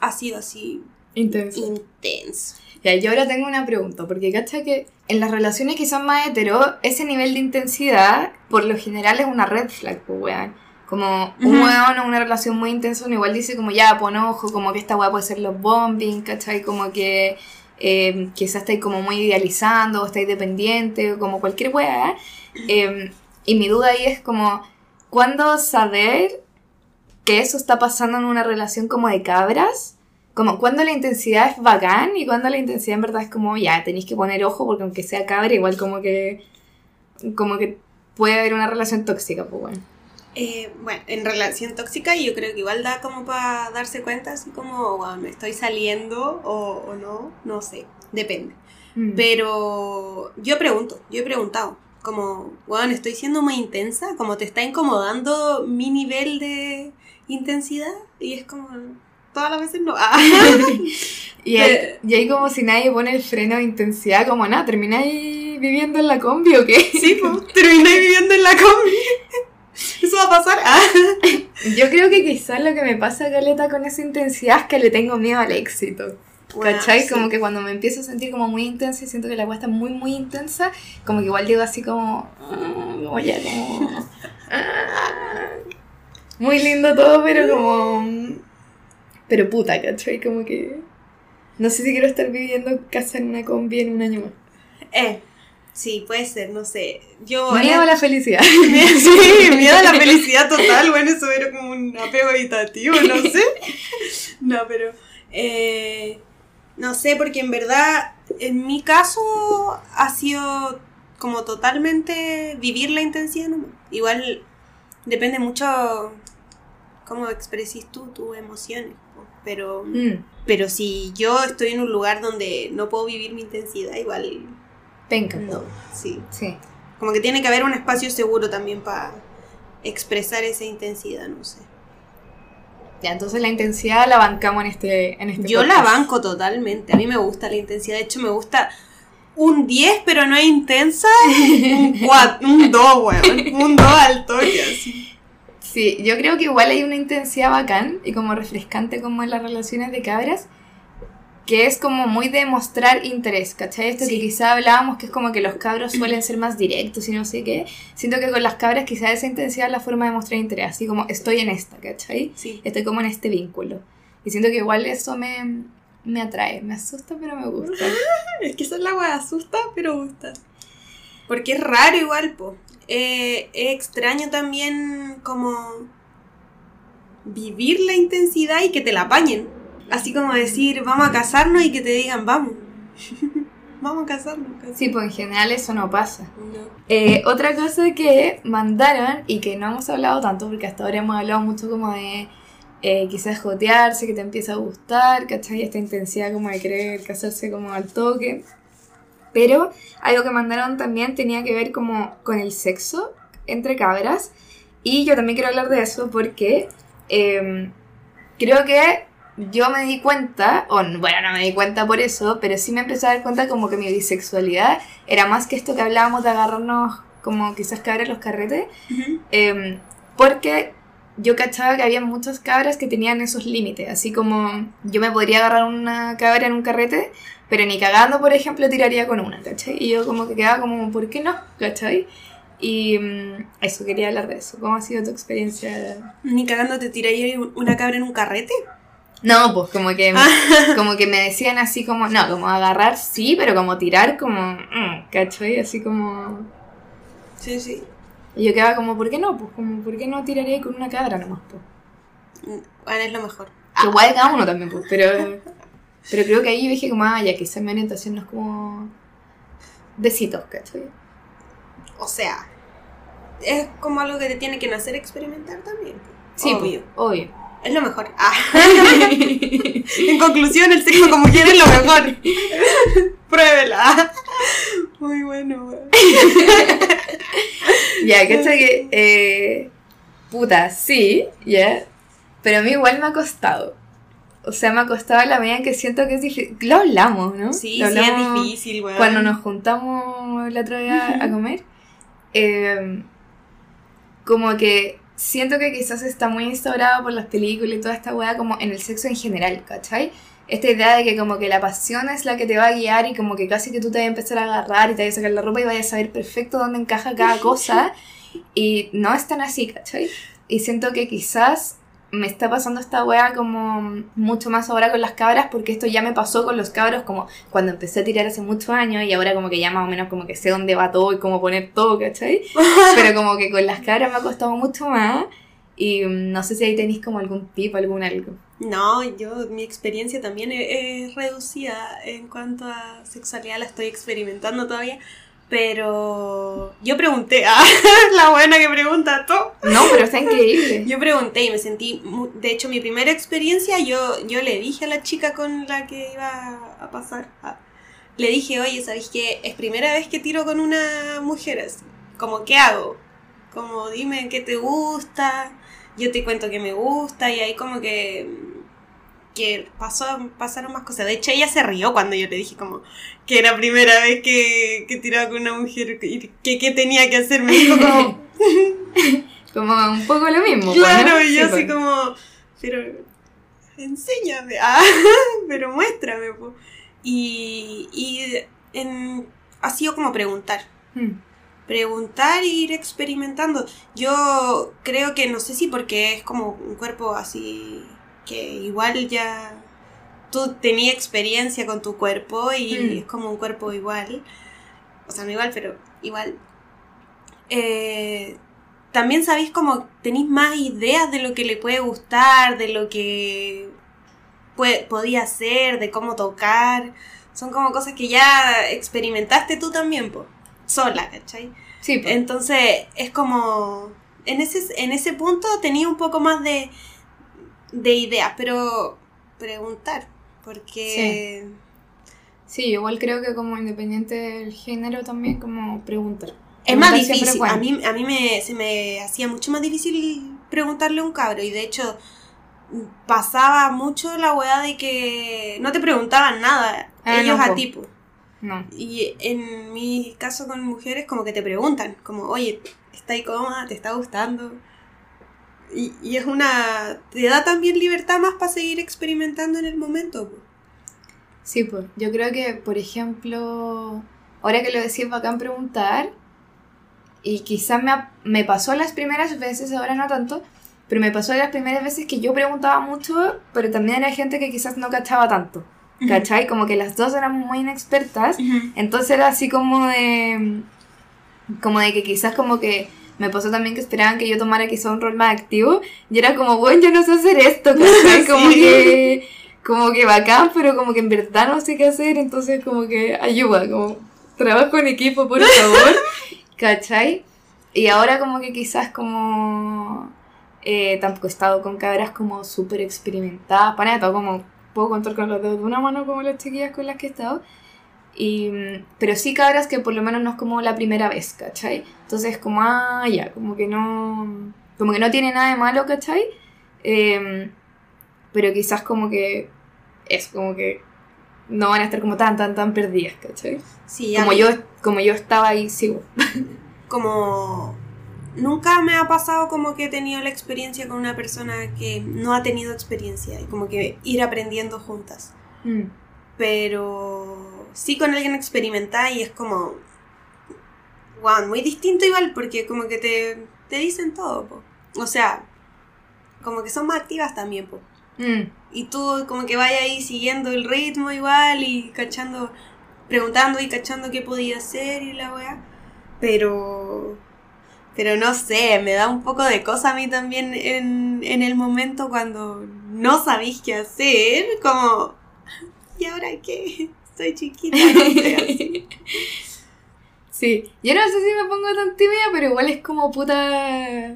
ha sido así Intenso. intenso. Ya, yo ahora tengo una pregunta, porque cacha que en las relaciones que son más hetero, ese nivel de intensidad, por lo general es una red flag, pues weón. Como un weón o una relación muy intensa, uno igual dice como ya, pon ojo, como que esta weá puede ser los bombing, ¿cachai? Como que eh, quizás estáis como muy idealizando, o estáis dependiente, o como cualquier weá. Eh, y mi duda ahí es como, ¿cuándo saber que eso está pasando en una relación como de cabras? Como cuando la intensidad es bacán y cuando la intensidad en verdad es como, ya, tenéis que poner ojo porque aunque sea cabra, igual como que, como que puede haber una relación tóxica, pues bueno. Eh, bueno, en relación tóxica yo creo que igual da como para darse cuenta, así como, bueno, me estoy saliendo o, o no, no sé, depende. Mm. Pero yo pregunto, yo he preguntado, como, bueno, estoy siendo muy intensa, como te está incomodando mi nivel de intensidad y es como, todas las veces no. Ah. y, ahí, y ahí como si nadie pone el freno de intensidad, como nada, termináis viviendo en la combi o qué. Sí, pues, terminé viviendo en la combi. Eso va a pasar. Ah. Yo creo que quizás lo que me pasa, Caleta, con esa intensidad es que le tengo miedo al éxito. Bueno, ¿Cachai? sí. Como que cuando me empiezo a sentir como muy intensa y siento que la agua está muy, muy intensa, como que igual digo así como. "Ah, como ya, como. ah". Muy lindo todo, pero como. Pero puta, ¿cachai? Como que. No sé si quiero estar viviendo casa en una combi en un año más. Eh, sí, puede ser, no sé. Yo. Miedo a la felicidad. Sí, miedo a la felicidad total, bueno, eso era como un apego evitativo, no sé. No, pero eh, no sé, porque en verdad, en mi caso, ha sido como totalmente vivir la intensidad, ¿no? Igual depende mucho cómo expresís tú tus emociones, pero, Mm, pero si yo estoy en un lugar donde no puedo vivir mi intensidad, igual penca. no, sí. Sí. Como que tiene que haber un espacio seguro también para expresar esa intensidad, no sé. Ya, entonces la intensidad la bancamos en este, en este Yo la banco totalmente. A mí me gusta la intensidad. De hecho, me gusta un 10, pero no intensa. Un 4, un 2, weón. Un 2 al toque, así. Sí, yo creo que igual hay una intensidad bacán y como refrescante como en las relaciones de cabras, que es como muy de mostrar interés, ¿cachai? Esto Sí. que quizá hablábamos, que es como que los cabros suelen ser más directos y no sé qué. Siento que con las cabras quizá esa intensidad es la forma de mostrar interés, así como estoy en esta, ¿cachai? Sí. Estoy como en este vínculo. Y siento que igual eso me, me atrae, me asusta pero me gusta. Es que esa es la weá, asusta, pero gusta. Porque es raro igual, po. Eh, es extraño también como vivir la intensidad y que te la apañen. Así como decir, vamos a casarnos y que te digan, vamos. vamos a casarnos. casarnos. Sí, pues en general eso no pasa. No. Eh, otra cosa que mandaron y que no hemos hablado tanto, porque hasta ahora hemos hablado mucho como de eh, quizás jotearse, que te empieza a gustar, ¿cachai? Esta intensidad como de querer casarse como al toque. Pero algo que mandaron también tenía que ver como con el sexo entre cabras. Y yo también quiero hablar de eso porque eh, creo que yo me di cuenta, o bueno, no me di cuenta por eso, pero sí me empecé a dar cuenta como que mi bisexualidad era más que esto que hablábamos de agarrarnos como quizás cabras los carretes, Ujú. eh, porque yo cachaba que había muchas cabras que tenían esos límites, así como yo me podría agarrar una cabra en un carrete, pero ni cagando, por ejemplo, tiraría con una, ¿cachai? Y yo como que quedaba como, ¿por qué no? ¿cachai? Y mm, eso, quería hablar de eso. ¿Cómo ha sido tu experiencia? Ni cagando te tiraría una cabra en un carrete. No, pues como que, como que me decían así como, no, como agarrar sí, pero como tirar como, mm, ¿cachai? Así como... Sí, sí. Y yo quedaba como, ¿por qué no? Pues como, ¿por qué no tiraría con una cabra nomás? Pues? Bueno, es lo mejor. Que igual cada uno también, pues, pero, pero creo que ahí yo dije como, ah, ya quizás mi orientación no es como besitos, ¿cachai? O sea, es como algo que te tiene que nacer experimentar también. Sí, obvio. obvio. Es lo mejor. Ah. en conclusión, el sexo como quiera es lo mejor. Pruébela. Muy bueno. Ya, ¿cachai? Que, eh, puta, sí, ya. Pero a mí igual me ha costado. O sea, me ha costado en la medida en que siento que es difícil. Lo hablamos, ¿no? Sí, Lo sí, es hablamos difícil, weón. Cuando nos juntamos el otro día a comer. eh, como que siento que quizás está muy instaurado por las películas y toda esta weá como en el sexo en general, ¿cachai? Esta idea de que como que la pasión es la que te va a guiar y como que casi que tú te vas a empezar a agarrar y te vas a sacar la ropa y vas a saber perfecto dónde encaja cada cosa. Y no es tan así, ¿cachai? Y siento que quizás me está pasando esta wea como mucho más ahora con las cabras porque esto ya me pasó con los cabros como cuando empecé a tirar hace muchos años y ahora como que ya más o menos como que sé dónde va todo y cómo poner todo, ¿cachai? Pero como que con las cabras me ha costado mucho más y no sé si ahí tenéis como algún tip, algún algo. No, yo, mi experiencia también es, es reducida en cuanto a sexualidad, la estoy experimentando todavía. Pero yo pregunté, ah, la buena que pregunta todo. No, pero está increíble. Yo pregunté y me sentí, de hecho mi primera experiencia, yo, yo le dije a la chica con la que iba a pasar, ah, le dije, oye, ¿sabes qué? Es primera vez que tiro con una mujer así, como, ¿qué hago? Como, dime qué te gusta, yo te cuento que me gusta y ahí como que que pasó, pasaron más cosas. De hecho, ella se rió cuando yo le dije como que era primera vez que, que tiraba con una mujer que qué tenía que hacer. Me dijo como, Como un poco lo mismo. pues, ¿no? claro, y yo Sí, así pues. como, pero enséñame, ah, pero muéstrame. po". Y, y en, ha sido como preguntar. Mm. preguntar e ir experimentando. Yo creo que no sé si porque es como un cuerpo así que igual ya tú tenías experiencia con tu cuerpo y Mm. es como un cuerpo igual. O sea, no igual, pero igual. Eh, también sabéis como tenéis más ideas de lo que le puede gustar, de lo que puede, podía hacer, de cómo tocar. Son como cosas que ya experimentaste tú también, po, sola, ¿cachai? Sí. Entonces es como, en ese, en ese punto tenía un poco más de, de ideas, pero preguntar, porque... Sí, igual creo que como independiente del género también como preguntar. Es más Preguntar difícil, bueno. a mí, a mí me, se me hacía mucho más difícil preguntarle a un cabro y de hecho pasaba mucho la weá de que no te preguntaban nada, Ah, ellos no, a po. tipo. No. Y en mi caso con mujeres como que te preguntan, como, oye, ¿está ahí cómoda? ¿Te está gustando? Y, y es una... te da también libertad más para seguir experimentando en el momento. po. Sí, pues yo creo que, por ejemplo, ahora que lo decís bacán preguntar, y quizás me, me pasó las primeras veces, ahora no tanto, pero me pasó las primeras veces que yo preguntaba mucho, pero también era gente que quizás no cachaba tanto, ¿cachai? Como que las dos eran muy inexpertas, entonces era así como de. Como de que quizás como que. Me pasó también que esperaban que yo tomara quizá un rol más activo. Y era como, bueno, yo no sé hacer esto. Como que. Como que bacán, pero como que en verdad no sé qué hacer. Entonces, como que ayuda, como trabajo en equipo, por favor. ¿cachai? Y ahora, como que quizás como. Eh, tampoco he estado con cabras como súper experimentadas. Para nada, todo como puedo contar con los dedos de una mano como las chiquillas con las que he estado. Y, pero sí cabras que por lo menos no es como la primera vez, ¿cachai? Entonces como, ah, ya, como que no, como que no tiene nada de malo, ¿cachai? Em, pero quizás como que es como que no van a estar como tan, tan, tan perdidas, ¿cachai? Sí, Como mí- yo, como yo estaba ahí, sigo. como nunca me ha pasado como que he tenido la experiencia con una persona que no ha tenido experiencia y como que ir aprendiendo juntas. Mm, Pero sí con alguien experimentada y es como wow, muy distinto igual porque como que te, te dicen todo, po. O sea, como que son más activas también, po. mm, Y tú como que vayas ahí siguiendo el ritmo igual y cachando, preguntando y cachando qué podía hacer y la weá. Pero, pero no sé, me da un poco de cosa a mí también en, en el momento cuando no sabéis qué hacer, como, ¿y ahora qué? Soy chiquita, no. Sí, yo no sé si me pongo tan tímida, pero igual es como puta...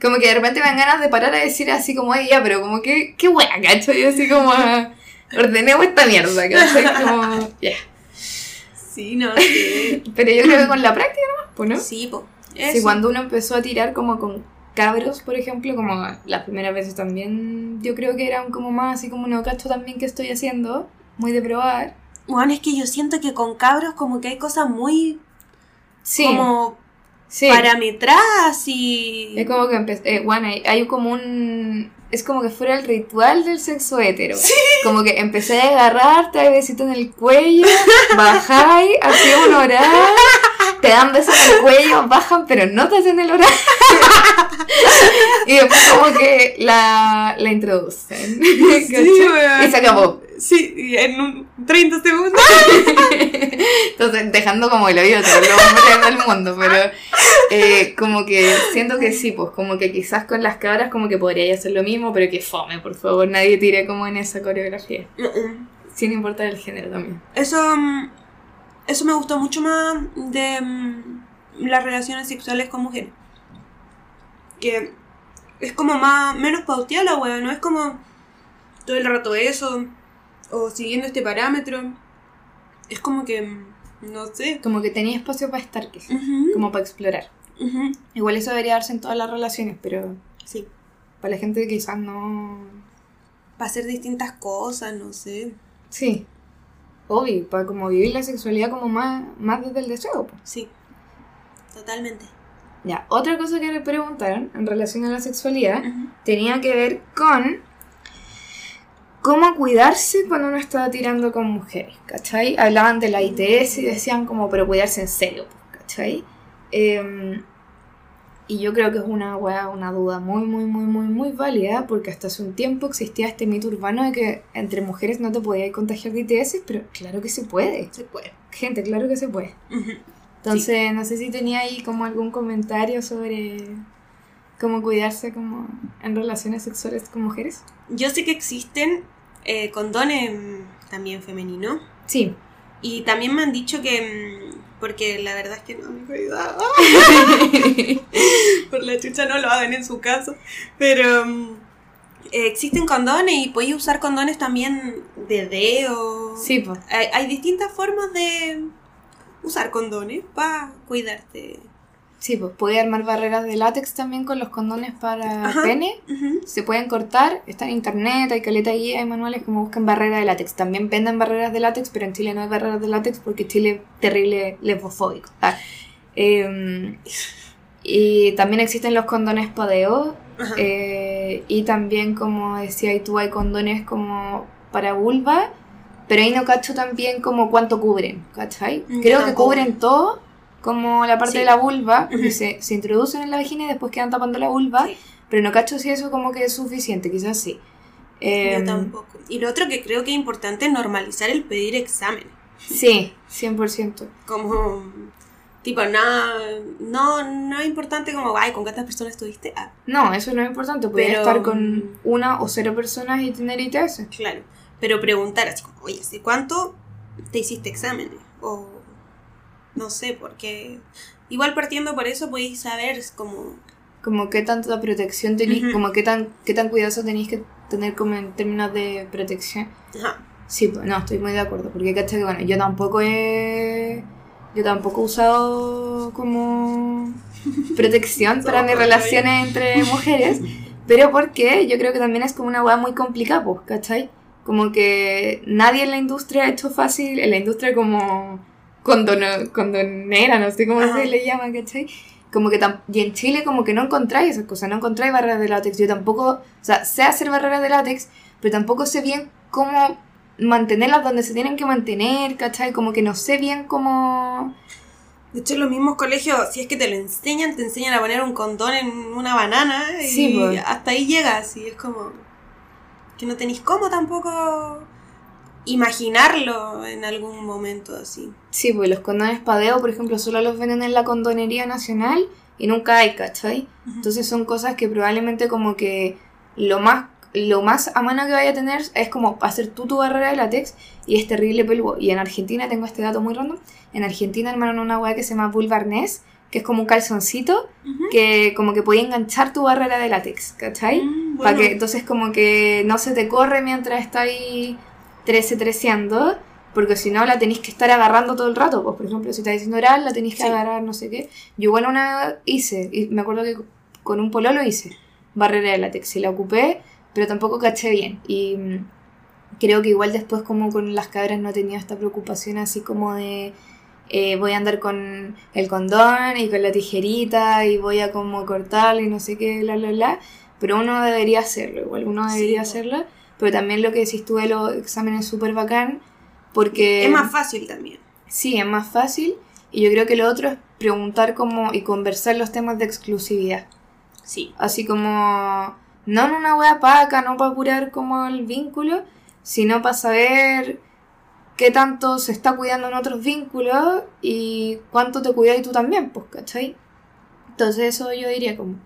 Como que de repente me dan ganas de parar a decir así como ella, pero como que, qué wea, cacho, yo así como, ordenemos esta mierda, cacho, como, ya. Sí, no, sí. Pero yo creo que con la práctica nomás, pues, ¿no? Sí, po. Sí, cuando uno empezó a tirar como con cabros, por ejemplo, como las primeras veces también, yo creo que eran como más así como no cacho también que estoy haciendo, muy de probar. Bueno, es que yo siento que con cabros como que hay cosas muy Sí, como sí. parametradas y... Es como que empecé, bueno, hay, hay como un... Es como que fuera el ritual del sexo hetero. Como que empecé a agarrarte, hay besito en el cuello, bajáis, hacía un oral, te dan besos en el cuello, bajan, pero no te hacen el oral. y después como que la, la introducen. weón. y se acabó. Sí, en un 30 segundos. Entonces, dejando como el oído hombres del mundo, pero eh, como que siento que sí, pues como que quizás con las cabras como que podría hacer lo mismo, pero que fome, por favor, nadie tire como en esa coreografía, sin importar el género también. Eso, mm, eso me gustó mucho más de mm, las relaciones sexuales con mujeres. Que es como más, menos pauteada la wea, no es como todo el rato eso, o siguiendo este parámetro. Es como que, mm, no sé. Como que tenía espacio para estar, como para explorar. Igual eso debería darse en todas las relaciones, pero Sí, para la gente que quizás no... para hacer distintas cosas, no sé. Sí, obvio, para como vivir la sexualidad como más, más desde el deseo, pues. Sí, totalmente. Ya, otra cosa que le preguntaron en relación a la sexualidad tenía que ver con cómo cuidarse cuando uno estaba tirando con mujeres, ¿cachai? Hablaban de la ITS y decían como, pero cuidarse en serio, ¿cachai? Em, y yo creo que es una una duda muy, muy, muy, muy, muy válida, porque hasta hace un tiempo existía este mito urbano de que entre mujeres no te podías contagiar de ITS, pero claro que se puede. Se puede. Gente, claro que se puede. Entonces, no sé si tenía ahí como algún comentario sobre cómo cuidarse como en relaciones sexuales con mujeres. Yo sé que existen eh, condones mm, también femeninos. Sí. Y también me han dicho que. mm, Porque la verdad es que no me he cuidado. Por la chucha no lo hagan en su caso. Pero. mm, eh, existen condones y podéis usar condones también de dedo. Sí, pues. Hay, hay distintas formas de usar condones para cuidarte. Sí, pues puede armar barreras de látex también con los condones para Ajá. pene. Ujú. Se pueden cortar, está en internet, hay caleta guía, hay manuales como buscan barreras de látex. También venden barreras de látex, pero en Chile no hay barreras de látex porque Chile es terrible lesbofóbico. Ah, em, y también existen los condones padeo. Ajá. eh, y también, como decía y tú, hay condones como para vulva. Pero ahí no cacho también como cuánto cubren, ¿cachai? Yo Creo que cubren todo, como la parte Sí. de la vulva, porque se, se introducen en la vagina y después quedan tapando la vulva. Sí. Pero no cacho si eso como que es suficiente, quizás sí. Yo Em, tampoco. Y lo otro que creo que es importante es normalizar el pedir exámenes. Sí, 100%. Como, tipo, nada, no, no es importante como, ay, ¿con cuántas personas estuviste? Ah, No, eso no es importante. Puedes Pero- estar con una o cero personas y tener ITS. claro. Pero preguntar así como, oye, ¿hace cuánto te hiciste exámenes? O, no sé, porque igual partiendo por eso podéis saber como, Como qué tanta protección tenéis, Ujú. como qué tan, qué tan cuidadoso tenéis que tener como en términos de protección. ajá, Sí, pues, no, estoy muy de acuerdo. Porque caché que, bueno, yo tampoco he. Yo tampoco he usado como protección para mis relaciones entre mujeres. Pero porque yo creo que también es como una weá muy complicada, pues, ¿cachai? Como que nadie en la industria ha hecho fácil, en la industria como condono- condonera, no sé cómo Ajá. se le llama, ¿cachai? Como que y en Chile como que no encontráis esas cosas, no encontráis barreras de látex. Yo tampoco, o sea, sé hacer barreras de látex, pero tampoco sé bien cómo mantenerlas donde se tienen que mantener, ¿cachai? Como que no sé bien cómo... De hecho, en los mismos colegios, si es que te lo enseñan, te enseñan a poner un condón en una banana y Sí, hasta ahí llegas y es como que no tenéis cómo tampoco imaginarlo en algún momento así. Sí, pues los condones padeo, por ejemplo, solo los venden en la condonería nacional y nunca hay, ¿cachai? Entonces son cosas que probablemente como que lo más, lo más a mano que vaya a tener es como hacer tú tu barrera de látex y es terrible peludo. Y en Argentina, tengo este dato muy random, en Argentina armaron una weá que se llama Bulbarnés, que es como un calzoncito que como que podía enganchar tu barrera de látex, ¿cachai? Mm, Para que entonces como que no se te corre mientras está ahí trece treceando, porque si no la tenéis que estar agarrando todo el rato, pues por ejemplo si estás diciendo oral la tenéis que Sí. agarrar no sé qué. Yo igual una hice, y me acuerdo que con un pololo hice barrera de látex y la ocupé, pero tampoco caché bien y mm, creo que igual después como con las cabras no tenía esta preocupación así como de eh, voy a andar con el condón y con la tijerita y voy a como cortarlo y no sé qué, bla, bla, bla. Pero uno debería hacerlo, igual uno debería hacerlo. Pero también lo que decís tú de los exámenes súper bacán, porque... Es más fácil también. Sí, es más fácil. Y yo creo que lo otro es preguntar como y conversar los temas de exclusividad. Sí. Así como, no en una wea paca, no para curar como el vínculo, sino para saber qué tanto se está cuidando en otros vínculos y cuánto te cuidas tú también, pues, ¿cachai? Entonces eso yo diría como,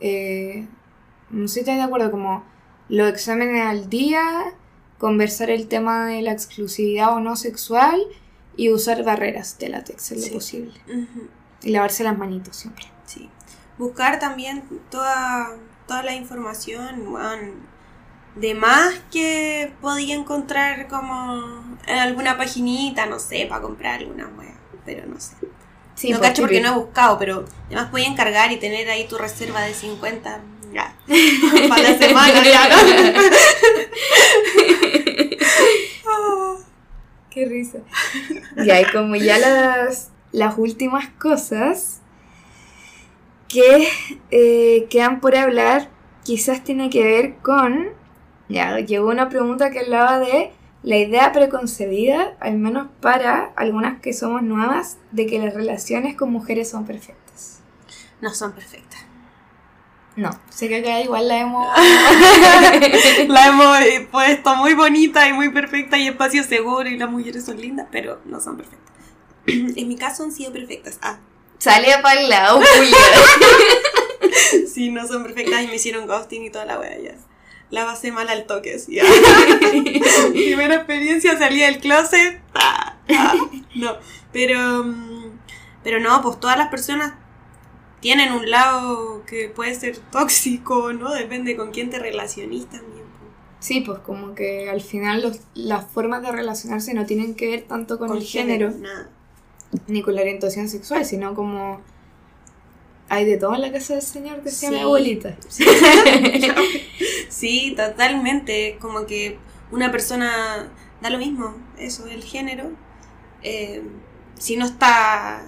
eh, no sé si estás de acuerdo, como los exámenes al día, conversar el tema de la exclusividad o no sexual y usar barreras de látex en lo Sí. posible. Y lavarse las manitos siempre. Sí. Buscar también toda, toda la información, weón, de más que podía encontrar como en alguna paginita, no sé, para comprar alguna wea, pero no sé. Sí, no pues, cacho porque no he buscado, pero además podía encargar y tener ahí tu reserva de 50 ya, para la semana ya, ¿no? Qué risa. Ya, y como ya las, las últimas cosas que eh, quedan por hablar, quizás tiene que ver con. Ya, llegó una pregunta que hablaba de la idea preconcebida, al menos para algunas que somos nuevas, de que las relaciones con mujeres son perfectas. No son perfectas. No, sé que acá igual la hemos. La hemos eh, puesto muy bonita y muy perfecta y espacio seguro y las mujeres son lindas, pero no son perfectas. En mi caso han sido perfectas. Ah, Sale para el lado, sí, no son perfectas y me hicieron ghosting y toda la wea ya. La pasé mal al toque, sí. Primera experiencia, salí del closet. ah, ah, no, pero, mm, pero no, pues todas las personas tienen un lado que puede ser tóxico, ¿no? Depende con quién te relacionís también. Sí, pues como que al final los- las formas de relacionarse no tienen que ver tanto con, el género, Nada. ni con la orientación sexual, sino como hay de todo en la casa del señor, decía mi Sí. abuelita. Sí, totalmente. Como que una persona da lo mismo, eso, el género. Eh, si no está.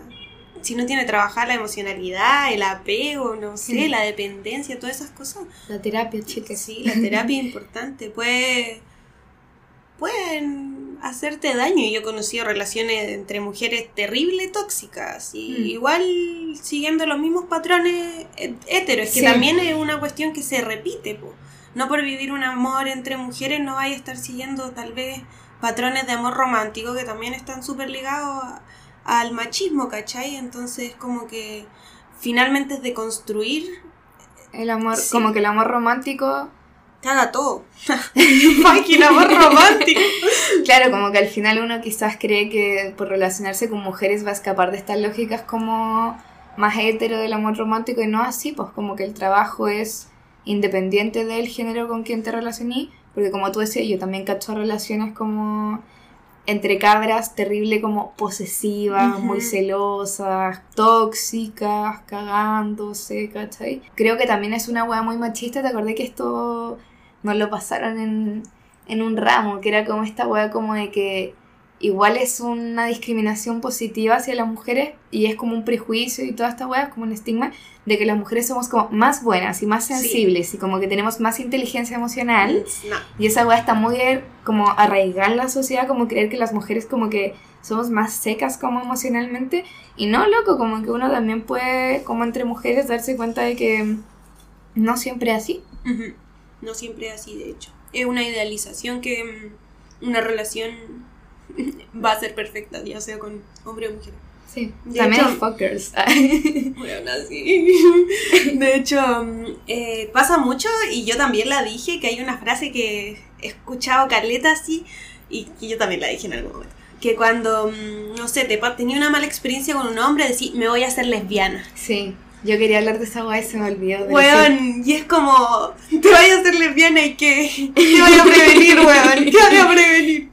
Si no tiene trabajar la emocionalidad, el apego, no sé, Sí. la dependencia, todas esas cosas. La terapia, chicas. Sí, la terapia es importante. Puede. Pueden hacerte daño. Y Yo he conocido relaciones entre mujeres terrible tóxicas. Y Mm. igual siguiendo los mismos patrones héteros. Es que Sí. también es una cuestión que se repite. po. No por vivir un amor entre mujeres no vaya a estar siguiendo tal vez patrones de amor romántico que también están súper ligados a- al machismo, ¿cachai? Entonces como que finalmente es de construir El amor, Sí. como que el amor romántico, Caga todo. Fucking amor romántico. claro, como que al final uno quizás cree que por relacionarse con mujeres va a escapar de estas lógicas como más hetero del amor romántico y no así, pues como que el trabajo es independiente del género con quien te relacioní, porque como tú decías, yo también cacho relaciones como entre cabras terrible como posesivas, Ujú. muy celosas, tóxicas, cagándose, ¿cachai? Creo que también es una wea muy machista, te acordé que esto nos lo pasaron en, en un ramo, que era como esta wea como de que igual es una discriminación positiva hacia las mujeres y es como un prejuicio y toda esta es como un estigma de que las mujeres somos como más buenas y más Sí. sensibles y como que tenemos más inteligencia emocional. No. Y esa weá está muy eh, como arraigada en la sociedad, como creer que las mujeres como que somos más secas como emocionalmente. Y no, loco, como que uno también puede, como entre mujeres, darse cuenta de que no siempre es así. No siempre es así, de hecho. Es una idealización que mm, una relación va a ser perfecta, ya sea con hombre o mujer. Sí, De también hecho- fuckers. Bueno, así. De hecho, mm, eh, pasa mucho y yo también la dije, que hay una frase que he escuchado Carleta así y que yo también la dije en algún momento. Que cuando, mm, no sé, te tenía una mala experiencia con un hombre, decís, me voy a hacer lesbiana. sí, yo quería hablar de esa weá y se me olvidó. pero Weón, y es como, te vayas a hacer lesbiana y que te vaya a prevenir, weón, te vaya a prevenir.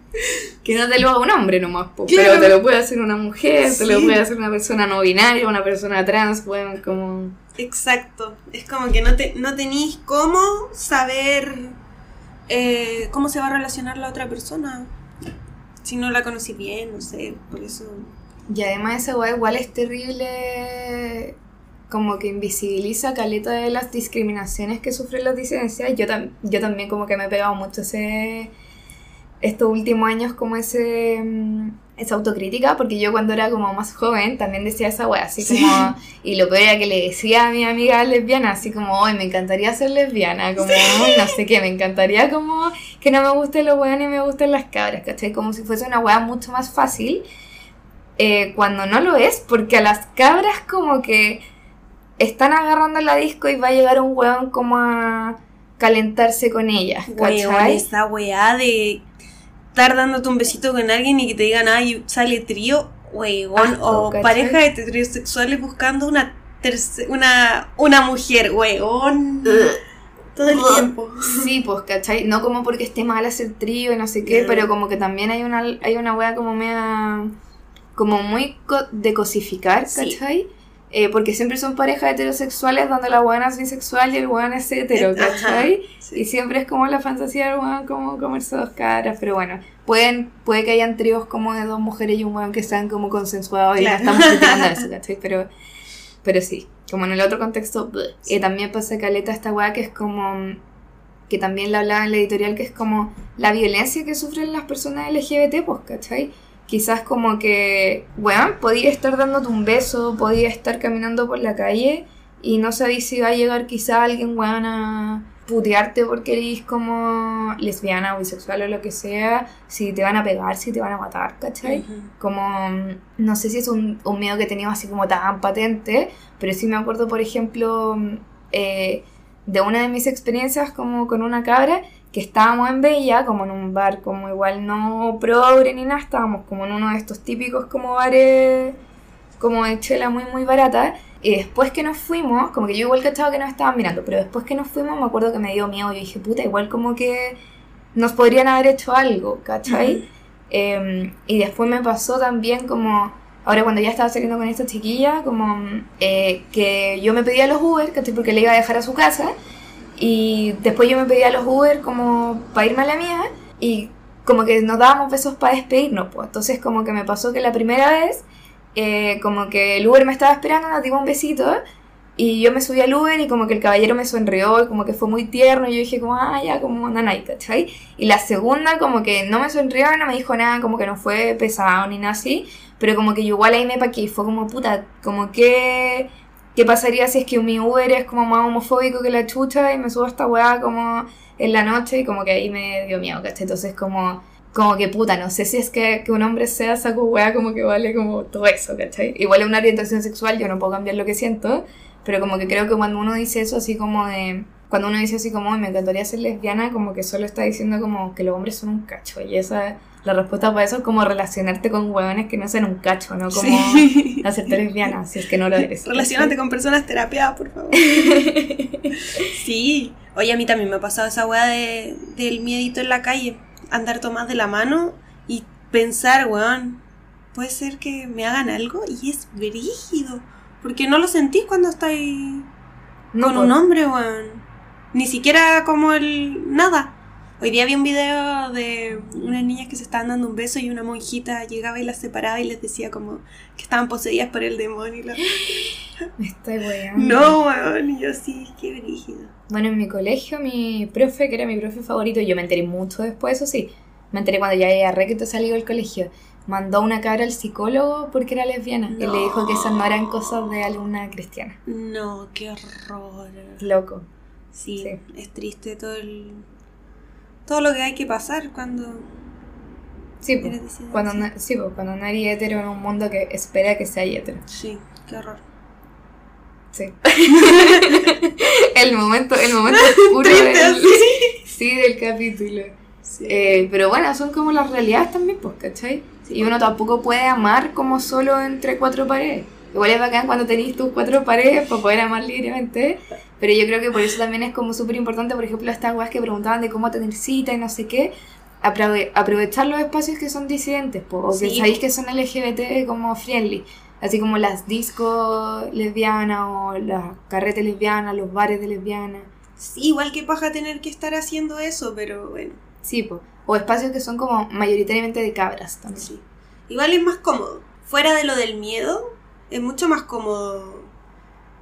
Que no te lo haga un hombre nomás, po, Claro. pero te lo puede hacer una mujer, te lo puede hacer una persona no binaria, una persona trans, weón, como... Exacto, es como que no, te, no tenéis cómo saber eh, cómo se va a relacionar la otra persona. Si no la conocí bien, no sé, por eso... Y además esa weá igual es terrible, como que invisibiliza caleta de las discriminaciones que sufren las disidencias. Yo, tam- yo también como que me he pegado mucho ese, estos últimos años como ese, mm, esa autocrítica, porque yo cuando era como más joven también decía esa weá, así Sí. como, y lo peor era que le decía a mi amiga lesbiana, así como, hoy me encantaría ser lesbiana, como, "Ay, no sé qué, me encantaría como que no me gusten los weones y me gusten las cabras, ¿cachai? Como si fuese una weá mucho más fácil eh, cuando no lo es, porque a las cabras como que están agarrando la disco y va a llegar un weón como a calentarse con ellas, Weón, ¿cachai? esa weá de estar dándote un besito con alguien y que te digan, ay, sale trío, weón, o ¿cachai? parejas heterosexuales buscando una, terce- una, una mujer, weón. Todo el tiempo. Sí, pues, ¿cachai? No como porque esté mal hacer trío y no sé qué, pero como que también hay una, hay una wea como media, como muy co- de cosificar, Sí. Eh, porque siempre son parejas heterosexuales donde la buena es bisexual y el weón es hetero, ¿cachai? sí. Y siempre es como la fantasía del weón como comerse dos caras, pero bueno, pueden, puede que hayan tríos como de dos mujeres y un weón que sean como consensuados Claro. y no estamos criticando eso, ¿cachai? Pero, pero sí, como en el otro contexto, y también pasa caleta esta weá que es como, que también la hablaba en la editorial, que es como la violencia que sufren las personas LGBT, pues, ¿cachai? Quizás como que, weón, podía estar dándote un beso, podía estar caminando por la calle y no sabéis si va a llegar quizá alguien, weón, a putearte porque eres como lesbiana o bisexual o lo que sea, si te van a pegar, si te van a matar, ¿cachai? Como, no sé si es un, un miedo que he tenido así como tan patente, pero sí me acuerdo, por ejemplo, eh, de una de mis experiencias como con una cabra, que estábamos en Bella, como en un bar como igual no progre ni nada, estábamos como en uno de estos típicos como bares como de chela muy muy barata, y después que nos fuimos, como que yo igual cachaba que nos estaban mirando, pero después que nos fuimos me acuerdo que me dio miedo, yo dije, puta, igual como que nos podrían haber hecho algo, ¿cachai? Eh, y después me pasó también como, ahora cuando ya estaba saliendo con esta chiquilla, como eh, que yo me pedía los Uber, ¿cachai? Porque le iba a dejar a su casa. Y después yo me pedía los Uber como para irme a la mía. Y como que nos dábamos besos para despedirnos, pues. Entonces como que me pasó que la primera vez, eh, como que el Uber me estaba esperando, nos dimos un besito. Y yo me subí al Uber y como que el caballero me sonrió y como que fue muy tierno. Y yo dije como, ah, ya, como nanay, ¿cachai? Y la segunda como que no me sonrió, no me dijo nada, como que no fue pesado ni nada así. Pero como que yo igual ahí me paqué fue como, puta, como que... ¿Qué pasaría si es que mi Uber es como más homofóbico que la chucha y me subo a esta weá como en la noche y como que ahí me dio miedo, ¿cachai? Entonces como, como que puta, no sé si es que, que un hombre sea saco weá como que vale como todo eso, ¿cachai? Igual es una orientación sexual, yo no puedo cambiar lo que siento, pero como que creo que cuando uno dice eso así como de... Cuando uno dice así como, "Ay, me encantaría ser lesbiana, como que solo está diciendo como que los hombres son un cacho. Y esa, la respuesta para eso es como relacionarte con hueones que no sean un cacho, ¿no? Como Sí. hacerte lesbiana, si es que no lo eres. Relacionate con personas terapiadas, por favor. Sí. Oye, a mí también me ha pasado esa weá de, del miedito en la calle. Andar tomadas de la mano y pensar, weón, puede ser que me hagan algo y es brígido. Porque no lo sentís cuando estáis No, con un hombre, weón. Ni siquiera como el... nada. Hoy día vi un video de unas niñas que se estaban dando un beso y una monjita llegaba y las separaba y les decía como que estaban poseídas por el demonio. Y la... Me estoy weando. No, weón, y yo sí, qué brígido. Bueno, en mi colegio, mi profe, que era mi profe favorito, yo me enteré mucho después, eso sí. Me enteré cuando ya había re que te salió del colegio. Mandó una cabra al psicólogo porque era lesbiana. Y le dijo que esas no eran cosas de alumna cristiana. No, qué horror. Loco. Sí, Sí. es triste todo el... Todo lo que hay que pasar cuando... Sí, pues, cuando, no, sí, pues, cuando eres hetero en un mundo que espera que sea hetero. Sí, qué horror. Sí. el momento, el momento oscuro del, sí, del capítulo. Eh, pero bueno, son como las realidades también, pues, ¿cachai? y uno tampoco puede amar como solo entre cuatro paredes. Igual es bacán cuando tenéis tus cuatro paredes para poder amar libremente. Pero yo creo que por eso también es como súper importante, por ejemplo, estas weas que preguntaban de cómo tener cita y no sé qué. aprovechar los espacios que son disidentes, o que sabéis que son LGBT como friendly. Así como las discos lesbianas o las carretes lesbianas, los bares de lesbianas. Sí, igual que paja tener que estar haciendo eso, pero bueno. Sí, pues. O espacios que son como mayoritariamente de cabras también. Sí. Igual es más cómodo. Fuera de lo del miedo, es mucho más cómodo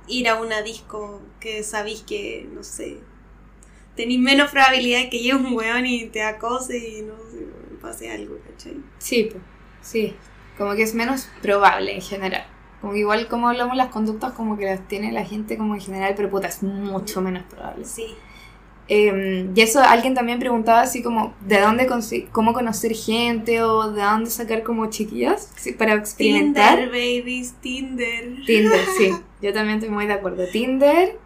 ir a una disco que sabéis que, no sé, tenéis menos probabilidad de que llegue un weón y te acose y no sé, pase algo, ¿cachai? Sí, pues. Sí. Como que es menos probable en general. Como igual como hablamos las conductas como que las tiene la gente como en general, pero puta, es mucho menos probable. Sí. Em, y eso alguien también preguntaba así como, ¿de dónde cómo conocer gente o de dónde sacar como chiquillas para experimentar? Tinder, babies, Tinder. Tinder, sí. Yo también estoy muy de acuerdo. Tinder,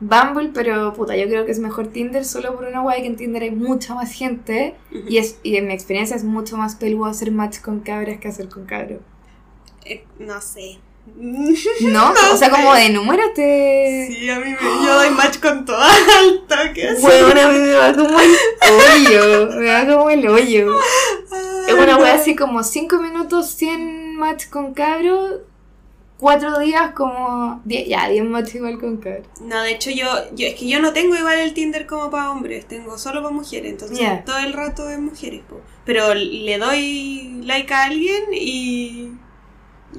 Bumble, pero puta, yo creo que es mejor Tinder solo por una guay que en Tinder hay mucha más gente y, es, y en mi experiencia es mucho más peludo hacer match con cabras que hacer con cabros. Eh, no sé. ¿No? o sea, como de número te. Sí, a mí me. Yo doy match con todas al toque. Bueno, a mí me va como el hoyo. Me va como el hoyo. Es una wea así como 5 minutos, 100 match con cabros cuatro días como diez, ya, diez match igual con cabros. No, de hecho yo, yo, es que yo no tengo igual el Tinder como para hombres, tengo solo para mujeres, entonces todo el rato es mujeres, pero le doy like a alguien y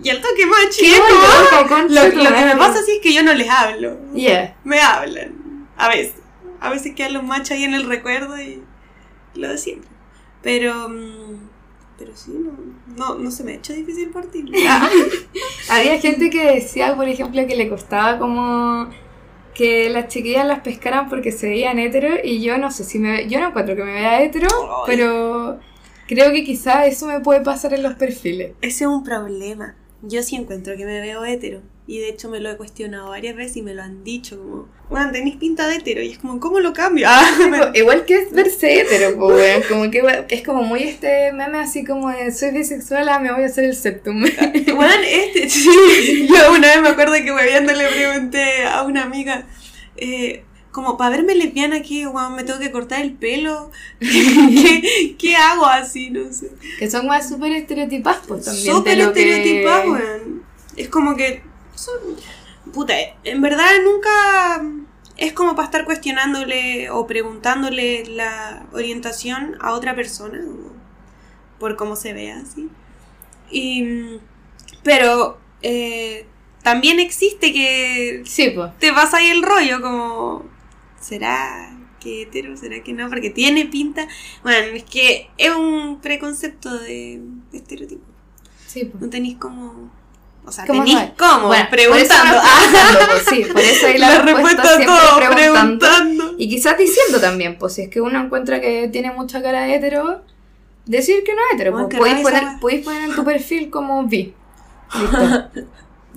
y al toque es como lo, lo, que me pasa así es que yo no les hablo. Yeah. Me hablan a veces. A veces quedan los match ahí en el recuerdo y lo de siempre. Pero mm, pero sí, no, no, no se me ha hecho difícil partir. Había gente que decía, por ejemplo, que le costaba como que las chiquillas las pescaran porque se veían hetero y yo no sé si me... Yo no encuentro que me vea hetero, pero creo que quizá eso me puede pasar en los perfiles. Ese es un problema. Yo sí encuentro que me veo hetero. Y de hecho me lo he cuestionado varias veces y me lo han dicho como, bueno, tenéis pinta de hetero. Y es como, ¿cómo lo cambio? Ah, igual que es verse hetero, pues, como que es como muy este meme así como de soy bisexual, ah, me voy a hacer el septum. Bueno, este, sí. Yo una vez me acuerdo que bebiendo le pregunté a una amiga, eh, como para verme lesbiana aquí, me tengo que cortar el pelo. ¿Qué, ¿Qué, hago así? No sé. Que son más súper estereotipas, pues también. Súper estereotipas, weón. Es como que puta, en verdad nunca es como para estar cuestionándole o preguntándole la orientación a otra persona por cómo se ve así. Y, pero eh, también existe que sí, te vas ahí el rollo como, ¿será que hetero? ¿Será que no? Porque tiene pinta. Bueno, es que es un preconcepto de, estereotipo. Sí, No tenéis como o sea, ¿Cómo tenís cómo, preguntando. pues, sí, por eso hay la, respuesta, siempre todo, preguntando. Y quizás diciendo también, pues si es que uno encuentra que tiene mucha cara de hetero, decir que no es hetero. Pues, podéis, poner, podéis poner en tu perfil como vi. Listo.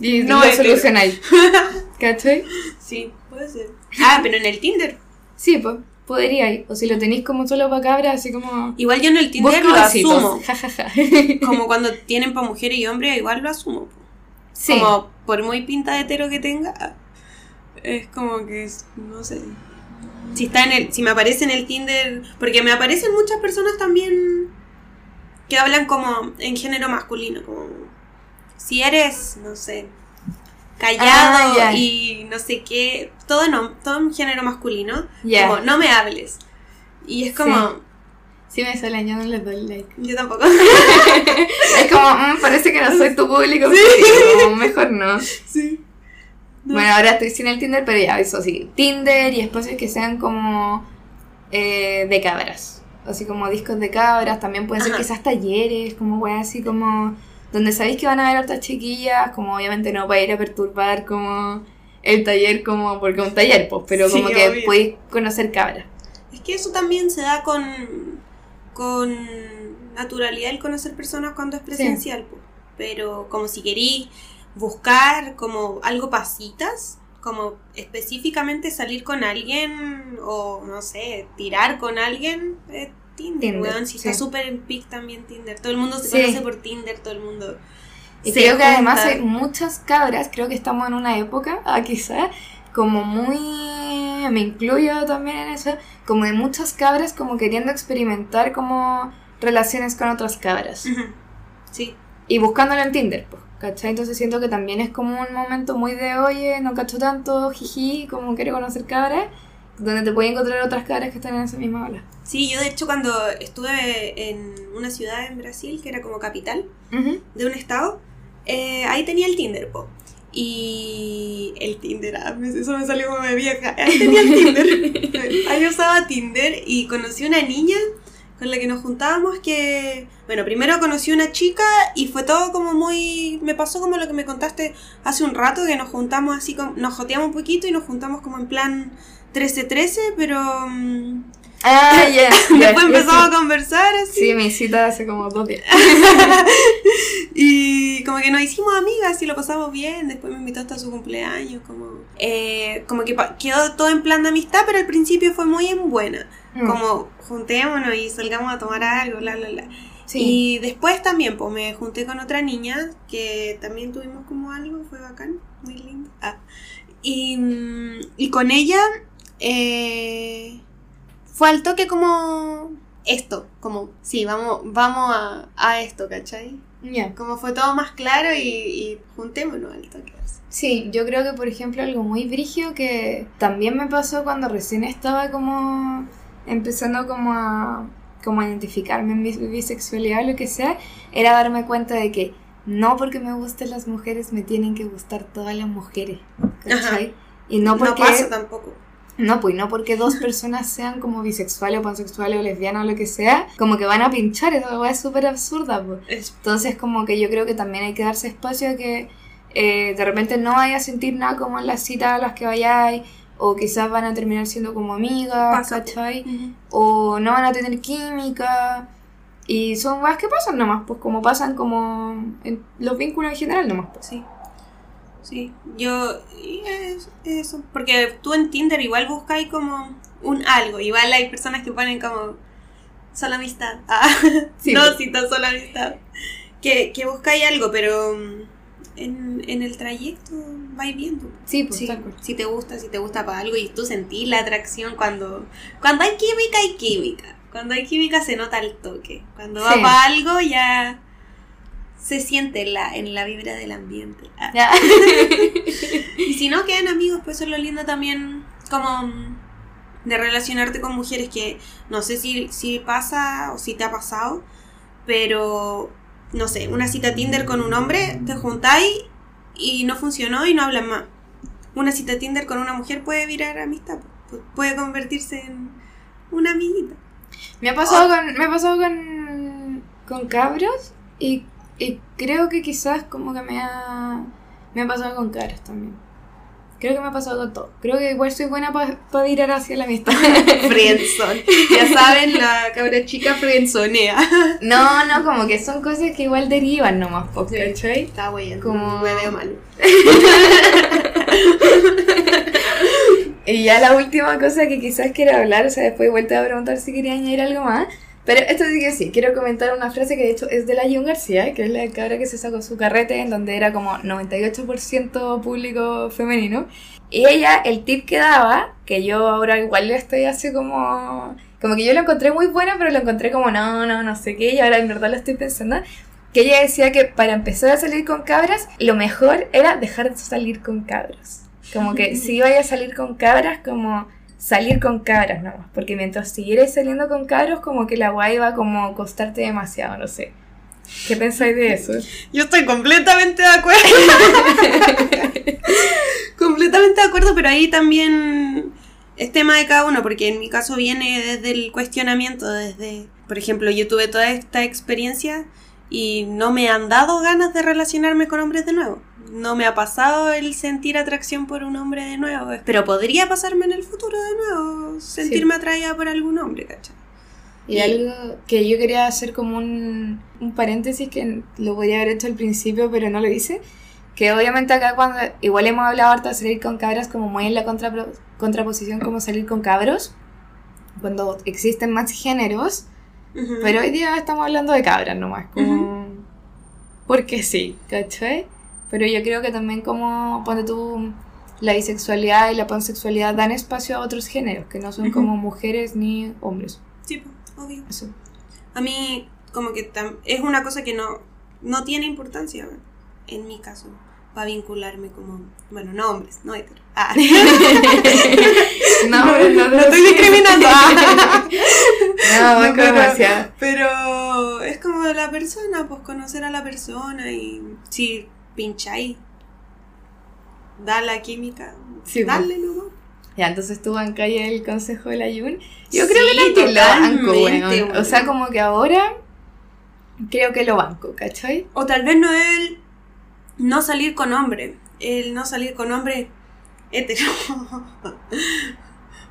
Y no lo solucionáis. ¿Cachai? Sí, puede ser. Ah, pero en el Tinder. Sí, pues. Podría O si lo tenéis como solo para cabras, así como. Igual yo en el Tinder lo asumo. como cuando tienen para mujeres y hombres, igual lo asumo. Como por muy pinta de hetero que tenga, es como que, no sé. Si está en el, si me aparece en el Tinder, porque me aparecen muchas personas también que hablan como en género masculino, como si eres, no sé, callado ah, y no sé qué, todo no, todo en género masculino, como no me hables. Y es como, Sí me salen, yo no les doy like. Yo tampoco. es como, mm, parece que no soy tu público, sí. mejor no. Sí. Bueno, ahora estoy sin el Tinder, pero ya, eso sí. Tinder y espacios que sean como eh, de cabras. Así como discos de cabras, también pueden ser quizás talleres, como wey, así como donde sabéis que van a haber otras chiquillas, como obviamente no para ir a perturbar como el taller, como porque es un taller, pues, pero como que podéis conocer cabras. Es que eso también se da con con naturalidad el conocer personas cuando es presencial, po. pero como si querís buscar como algo pasitas, como específicamente salir con alguien o no sé, tirar con alguien, eh, Tinder, Tinder, weón, si sí. está súper en pic también Tinder, todo el mundo se Sí. conoce por Tinder, todo el mundo... Y creo que además hay muchas cabras, creo que estamos en una época, ah, quizá, como muy, me incluyo también en eso, como de muchas cabras como queriendo experimentar como relaciones con otras cabras. Sí, Y buscándolo en Tinder, pues, ¿cachai? Entonces siento que también es como un momento muy de, oye, no cacho tanto, jiji, como quiero conocer cabras, donde te puedes encontrar otras cabras que están en esa misma ola. sí, yo de hecho cuando estuve en una ciudad en Brasil, que era como capital, de un estado, eh, ahí tenía el Tinder, po. Y el Tinder, ah, eso me salió como de vieja. Ahí tenía el Tinder. Ahí usaba Tinder y conocí una niña con la que nos juntábamos que, bueno, primero conocí una chica y fue todo como muy, me pasó como lo que me contaste hace un rato, que nos juntamos así, como, nos joteamos un poquito y nos juntamos como en plan 13-13, pero mm, Ah, ya. ya, después empezamos a conversar así. Sí, mi cita hace como dos días. y como que nos hicimos amigas y lo pasamos bien. Después me invitó hasta su cumpleaños. Como, eh, como que quedó todo en plan de amistad, pero al principio fue muy en buena. Mm. Como juntémonos y salgamos a tomar algo, bla, bla, bla. Sí. Y después también, pues me junté con otra niña que también tuvimos como algo, fue bacán, muy lindo. Ah. Y, mm, y con ella eh, fue al toque como esto, como, sí, vamos, vamos a, a esto, ¿cachai? Como fue todo más claro y, y juntémonos al toque. Sí, yo creo que por ejemplo algo muy brigio que también me pasó cuando recién estaba como empezando como a como a identificarme en mi bisexualidad o lo que sea, era darme cuenta de que no porque me gusten las mujeres me tienen que gustar todas las mujeres, ¿cachai? Y no No, porque pasa tampoco. No, pues no porque dos personas sean como bisexuales o pansexuales o lesbianas o lo que sea, como que van a pinchar, esa es súper absurda, pues. Es- Entonces como que yo creo que también hay que darse espacio a que eh, de repente no vaya a sentir nada como en las citas a las que vayáis, o quizás van a terminar siendo como amigas, po. ¿cachai? O no van a tener química. Y son weas que pasan nomás, pues como pasan como en los vínculos en general nomás. Pues. Sí. Sí, yo. es- eso. Porque tú en Tinder igual buscáis como un algo. Igual hay personas que ponen como. Solo amistad. Ah, Sí, no, cita solo amistad. Que, que buscáis algo, pero. mm, En, en el trayecto vais viendo. Sí, pues Sí, si te gusta, si te gusta para algo y tú sentís la atracción cuando. Cuando hay química, hay química. Cuando hay química se nota el toque. Cuando va Sí. para algo ya. Se siente en la, en la vibra del ambiente. Ah. Y si no quedan amigos, pues eso es lo lindo también como mm, de relacionarte con mujeres que no sé si, si pasa o si te ha pasado, pero no sé, una cita Tinder con un hombre, te juntáis y no funcionó y no hablan más. Una cita Tinder con una mujer puede virar amistad, pu- puede convertirse en una amiguita. Me ha pasado con, me ha pasado con, con cabros y, y creo que quizás como que me ha, me ha pasado con cabros también. Creo que me ha pasado con todo. Creo que igual soy buena para virar hacia la amistad. Friendzone. Ya saben, la cabra chica friendzonea. no, no, como que son cosas que igual derivan nomás, po, Sí. ¿cachai? Está bueno, Como- como hueveo malo. Y ya la última cosa que quizás quiera hablar, o sea, después te voy a preguntar si quería añadir algo más. Pero esto sí que sí, quiero comentar una frase que de hecho es de la Jun García, que es la cabra que se sacó su carrete, en donde era como 98% público femenino. Y ella, el tip que daba, que yo ahora igual le estoy así como... Como que yo lo encontré muy bueno, pero lo encontré como no, no, no sé qué, y ahora en verdad lo estoy pensando. Que ella decía que para empezar a salir con cabras, lo mejor era dejar de salir con cabros. Como que si iba a salir con cabras, como salir con cabras nomás. Porque mientras siguierais saliendo con cabros, como que la guay iba como costarte demasiado, no sé. ¿Qué pensáis de eso? Yo estoy completamente de acuerdo. completamente de acuerdo, pero ahí también es tema de cada uno, porque en mi caso viene desde el cuestionamiento, desde, por ejemplo, yo tuve toda esta experiencia y no me han dado ganas de relacionarme con hombres de nuevo. No me ha pasado el sentir atracción por un hombre de nuevo, pero podría pasarme en el futuro de nuevo, sentirme atraída por algún hombre, ¿cachai? Y, algo que yo quería hacer como un, un paréntesis que lo podía haber hecho al principio, pero no lo hice. Que obviamente acá cuando igual hemos hablado harto de salir con cabras como muy en la contraposición como salir con cabros, cuando existen más géneros, pero hoy día estamos hablando de cabras nomás, como... Porque sí, ¿cachai? Pero yo creo que también como, cuando tú, la bisexualidad y la pansexualidad dan espacio a otros géneros, que no son como mujeres ni hombres. Sí, obvio. Eso. A mí, como que es una cosa que no, no tiene importancia, en mi caso, para vincularme como, bueno, no hombres, no hetero. Ah. no, no, no, estoy discriminando. no, no pero, pero es como la persona, pues conocer a la persona y si pincháis, da la química, sí, dale luego. Ya, entonces tú calle el consejo de la Yun. Yo creo que lo banco, bueno. O sea, como que ahora creo que lo banco, ¿cachai? O tal vez no el no salir con hombre, el no salir con hombre hetero.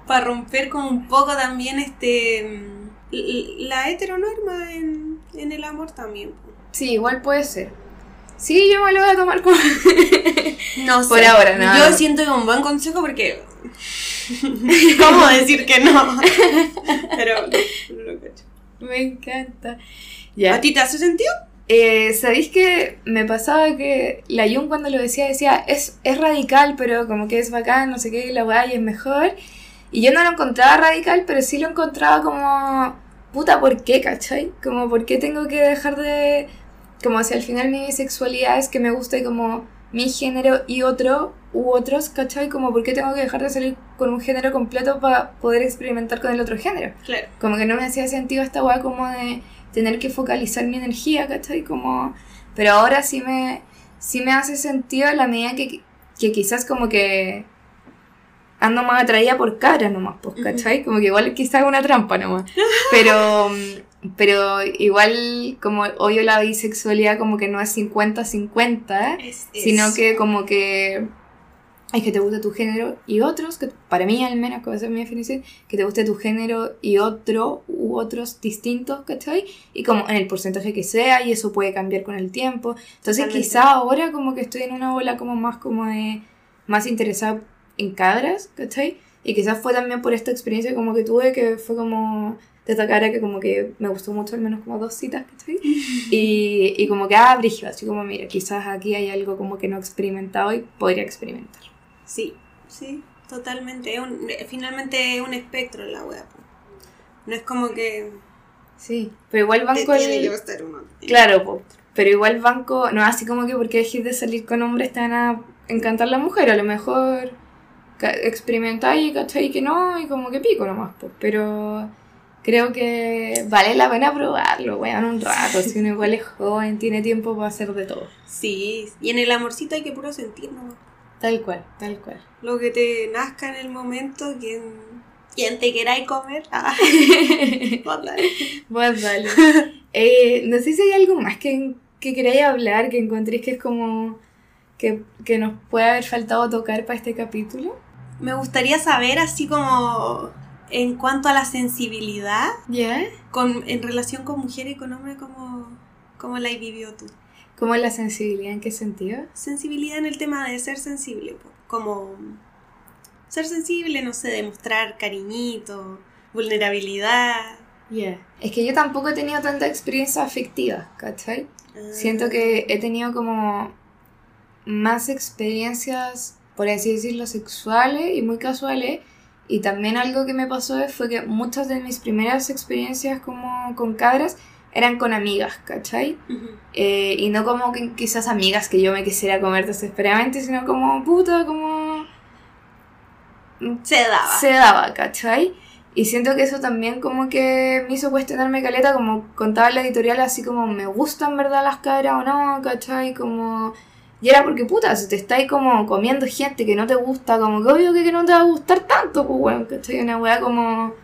Para romper como un poco también este la heteronorma en, en el amor también. Sí, igual puede ser. Sí, yo me lo voy a tomar como. no sé. Por ahora, no. Yo siento que un buen consejo porque. ¿Cómo decir que no? Pero no lo cacho. Me encanta. ¿A ti te hace sentido? Eh, ¿Sabéis que me pasaba que la Jung cuando lo decía decía es, es radical, pero como que es bacán, no sé qué, la weá y es mejor? Y yo no lo encontraba radical, pero sí lo encontraba como, puta, ¿por qué, cachai? Como, ¿por qué tengo que dejar de como si al final mi sexualidad es que me guste como mi género y otro u otros, ¿cachai? Como por qué tengo que dejar de salir con un género completo para poder experimentar con el otro género. Claro. Como que no me hacía sentido esta weá como de tener que focalizar mi energía, ¿cachai? Como... Pero ahora sí me, sí me hace sentido en la medida que, que quizás como que ando más atraída por cara nomás, pues, ¿cachai? Como que igual quizás una trampa nomás. Pero pero igual, como obvio la bisexualidad como que no es 50-50, sino que como que hay que te guste tu género y otros, que para mí al menos, como es mi definición, que te guste tu género y otro u otros distintos, ¿cachai? Y como en el porcentaje que sea, y eso puede cambiar con el tiempo. Entonces quizá ahora como que estoy en una ola como más como de, más interesada en cadras, ¿cachai? Y quizás fue también por esta experiencia como que tuve, que fue como de esta cara que como que me gustó mucho, al menos como dos citas, ¿cachai? Y, y como que, ah, brígido, así como, mira, quizás aquí hay algo como que no he experimentado y podría experimentar. Sí, sí, totalmente. un, finalmente es un espectro la web. No es como que... Sí, pero igual banco... el... Claro, pero igual banco, no así como que porque dejes de salir con hombres te van a encantar la mujer, a lo mejor experimentáis y cachai que no, y como que pico nomás, pues, pero creo que vale la pena probarlo, weón, un rato. Si uno igual es joven, tiene tiempo para hacer de todo. Sí, y en el amorcito hay que puro sentir, ¿no? Tal cual, tal cual. Lo que te nazca en el momento, quien, quien te queráis comer. Ah. Vos dale. Eh, no sé si hay algo más que, que queráis hablar, que encontréis que es como que, que nos puede haber faltado tocar para este capítulo. Me gustaría saber así como en cuanto a la sensibilidad, con, en relación con mujer y con hombre, ¿cómo, cómo la vivió tú? ¿Cómo es la sensibilidad? ¿En qué sentido? Sensibilidad en el tema de ser sensible, como ser sensible, no sé, demostrar cariñito, vulnerabilidad. Yeah. Es que yo tampoco he tenido tanta experiencia afectiva, ¿cachai? Siento que he tenido como más experiencias, por así decirlo, sexuales y muy casuales, y también algo que me pasó fue que muchas de mis primeras experiencias como con cabras eran con amigas, ¿cachai? Eh, y no como que quizás amigas que yo me quisiera comer desesperadamente, sino como puta, como... Se daba. Se daba, ¿cachai? Y siento que eso también como que me hizo cuestionarme caleta, como contaba la editorial, así como me gustan verdad las cabras o no, ¿cachai? Como y era porque, puta, si te estáis como comiendo gente que no te gusta, como que obvio que, no te va a gustar tanto, pues, weón, que estoy una weá como...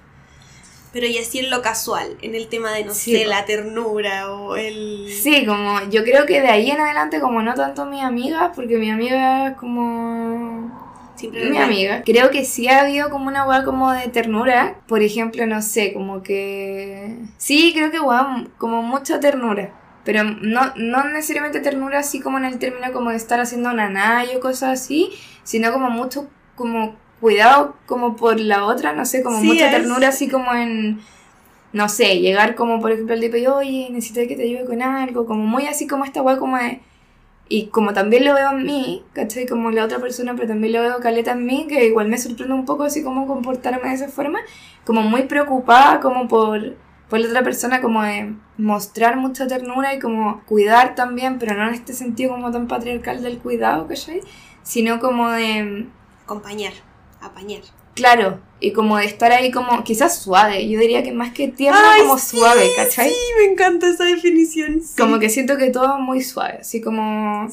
Pero y así en lo casual, en el tema de, no sé, la ternura o el... Sí, como yo creo que de ahí en adelante, como no tanto mi amiga, porque mi amiga es como... Siempre mi amiga. Creo que sí ha habido como una weá como de ternura. Por ejemplo, no sé, como que... Sí, creo que weá, como mucha ternura. Pero no, no necesariamente ternura así como en el término como de estar haciendo naná o cosas así, sino como mucho como cuidado como por la otra, no sé, como Sí, mucha es- ternura así como en, no sé, llegar como por ejemplo al tipo y oye, necesito que te ayude con algo, como muy así como esta weá como de... Y como también lo veo en mí, ¿cachai? Como la otra persona, pero también lo veo caleta en mí, que igual me sorprende un poco así como comportarme de esa forma, como muy preocupada como por, por la otra persona, como de mostrar mucha ternura y como cuidar también, pero no en este sentido como tan patriarcal del cuidado, ¿cachai? Sino como de, Acompañar, apañar. Claro, y como de estar ahí como quizás suave, yo diría que más que tierno, Ay, como sí, suave, ¿cachai? Sí, me encanta esa definición. sí. Como que siento que todo es muy suave, así como...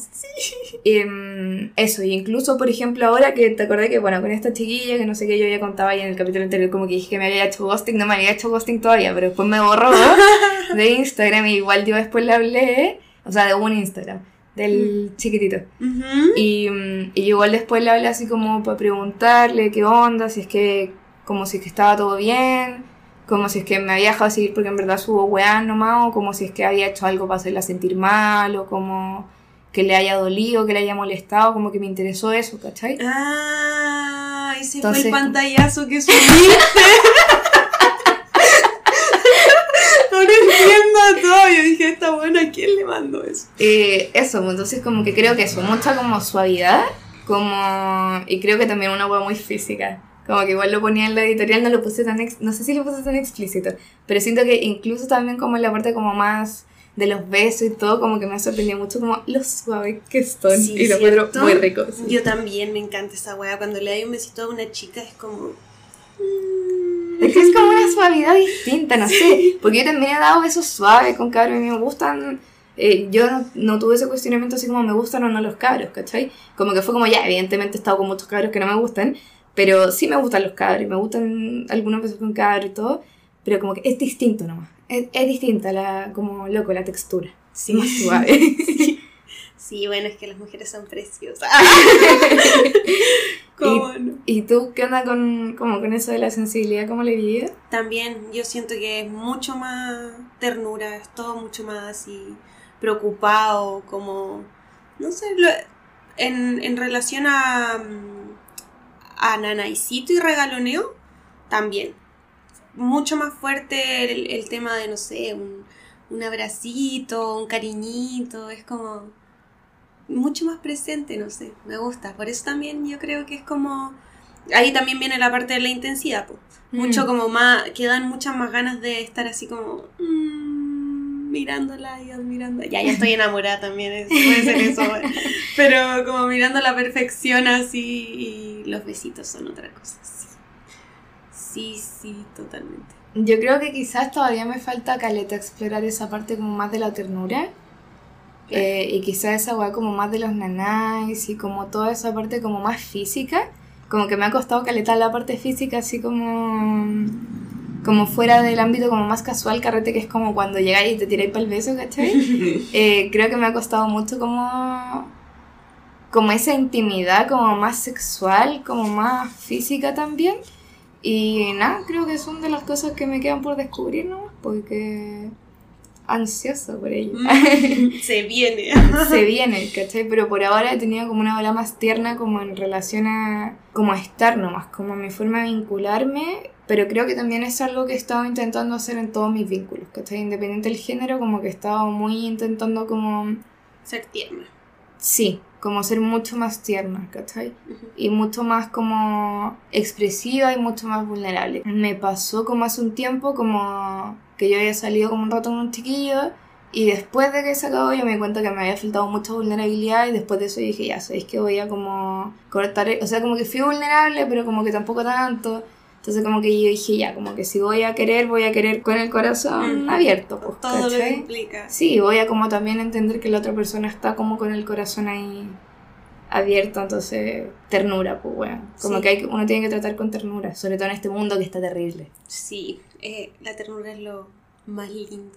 Em, eso, y incluso, por ejemplo, ahora que te acordé que, bueno, con esta chiquilla, que no sé qué, yo ya contaba ahí en el capítulo anterior, como que dije que me había hecho ghosting, no me había hecho ghosting todavía, pero después me borró de Instagram y igual yo después le hablé, o sea, de un Instagram, del chiquitito. Ujú. Y, mm, y igual después le hablé así como para preguntarle qué onda, si es que, como si es que estaba todo bien, como si es que me había dejado seguir porque en verdad subo weá nomás, o como si es que había hecho algo para hacerla sentir mal, o como que le haya dolido, que le haya molestado, como que me interesó eso, ¿cachai? Ah, ese Entonces- fue el pantallazo que subiste. Ahora entiendo todo. Yo dije, esta buena, ¿a quién le mando eso? Eh, eso, pues, entonces como que creo que eso, mucha como suavidad, como... Y creo que también una hueá muy física. Como que igual lo ponía en la editorial, no lo puse tan... ex- No sé si lo puse tan explícito, pero siento que incluso también como en la parte como más de los besos y todo, como que me ha sorprendido mucho como lo suave que son. Sí, y lo encuentro muy rico. sí. Yo también me encanta esa wea. Cuando le doy un besito a una chica es como. mm. Es que es como una suavidad distinta, no sé. Porque yo también he dado besos suaves con cabros y me gustan. eh, yo no, no tuve ese cuestionamiento así como me gustan o no los cabros, ¿cachai? Como que fue como ya, evidentemente he estado con muchos cabros que no me gustan, pero sí me gustan los cabros y me gustan algunos besos con cabros y todo, pero como que es distinto nomás. Es, es distinta la, como loco, la textura. Sí. Más suave. Sí, bueno, es que las mujeres son preciosas. ¿Cómo no? ¿Y tú qué onda con, como con eso de la sensibilidad como le vida? También yo siento que es mucho más ternura, es todo mucho más así preocupado, como, no sé, lo- en, en relación a, mm, a nanaicito y regaloneo, también. Mucho más fuerte el, el tema de, no sé, un, un abracito, un cariñito, es como mucho más presente, no sé, me gusta. Por eso también yo creo que es como... Ahí también viene la parte de la intensidad, pues mucho Mm. como más, que dan muchas más ganas de estar así como mm, mirándola y admirando. Ya, ya estoy enamorada también, puede ser eso. Pero como mirando la perfección así y los besitos son otra cosa. Sí, sí, sí totalmente. Yo creo que quizás todavía me falta caleta explorar esa parte como más de la ternura. Eh, y quizás esa weá como más de los nanás y como toda esa parte como más física. Como que me ha costado caleta la parte física así como... Como fuera del ámbito como más casual, carrete, que es como cuando llegáis y te tiráis para el beso, ¿cachai? Eh, creo que me ha costado mucho como... Como esa intimidad como más sexual, como más física también. Y nada, creo que son de las cosas que me quedan por descubrir nomás, porque ansiosa por ello. Se viene. Se viene, ¿cachai? Pero por ahora he tenido como una ola más tierna como en relación a como a estar nomás, como a mi forma de vincularme, pero creo que también es algo que he estado intentando hacer en todos mis vínculos, ¿cachai? Independiente del género, como que he estado muy intentando como, Ser tierna. sí, como ser mucho más tierna, ¿cachai? Y mucho más como expresiva y mucho más vulnerable. Me pasó como hace un tiempo como que yo había salido como un rato con un chiquillo y después de que se acabó yo me di cuenta que me había faltado mucha vulnerabilidad y después de eso dije ya, sabéis que voy a como cortar, o sea, como que fui vulnerable pero como que tampoco tanto. Entonces como que yo dije ya, como que si voy a querer, voy a querer con el corazón Mm. abierto, pues, Todo lo que ¿cachai? implica. Sí, voy a como también entender que la otra persona está como con el corazón ahí abierto, entonces ternura, pues bueno. Como Sí. que hay, uno tiene que tratar con ternura, sobre todo en este mundo que está terrible. Sí, eh, la ternura es lo más lindo.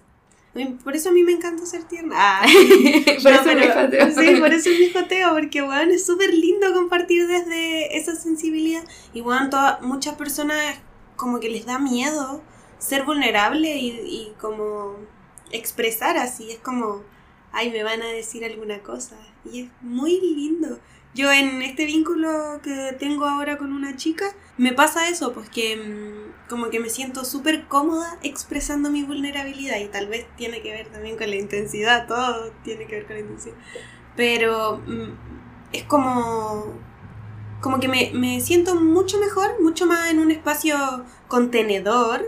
Por eso a mí me encanta ser tierna. Ah, por eso me joteo. Sí, por eso es mi joteo, porque weón, es súper lindo compartir desde esa sensibilidad. Y weón, muchas personas como que les da miedo ser vulnerable y, y como expresar así. Es como, ay, me van a decir alguna cosa. Y es muy lindo. Yo en este vínculo que tengo ahora con una chica, me pasa eso, pues que mm, como que me siento súper cómoda expresando mi vulnerabilidad y tal vez tiene que ver también con la intensidad, todo tiene que ver con la intensidad. Pero mm, es como, como que me, me siento mucho mejor, mucho más en un espacio contenedor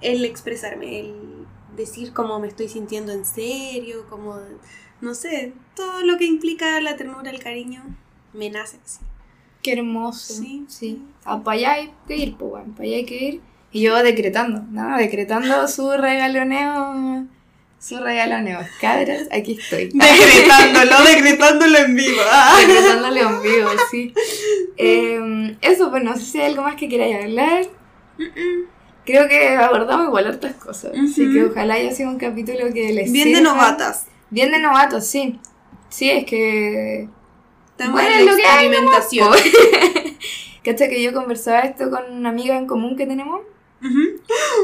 el expresarme, el decir cómo me estoy sintiendo en serio, como, no sé, todo lo que implica la ternura, el cariño me nace así. Qué hermoso. Sí. sí. Ah, para allá hay que ir, pues bueno, para allá hay que ir. Y yo decretando, ¿no? Decretando su regaloneo. Su regaloneo. Cabras, aquí estoy. Decretándolo, decretándolo en vivo. Decretándolo en vivo, sí. Em, eso, pues no sé si hay algo más que queráis hablar. Creo que abordamos igual otras cosas. Así que ojalá haya sido un capítulo que les Bien de novatas. Bien de novatos, sí. Sí, es que Estamos bueno, en la experimentación. ¿Cachai que yo conversaba esto con una amiga en común que tenemos?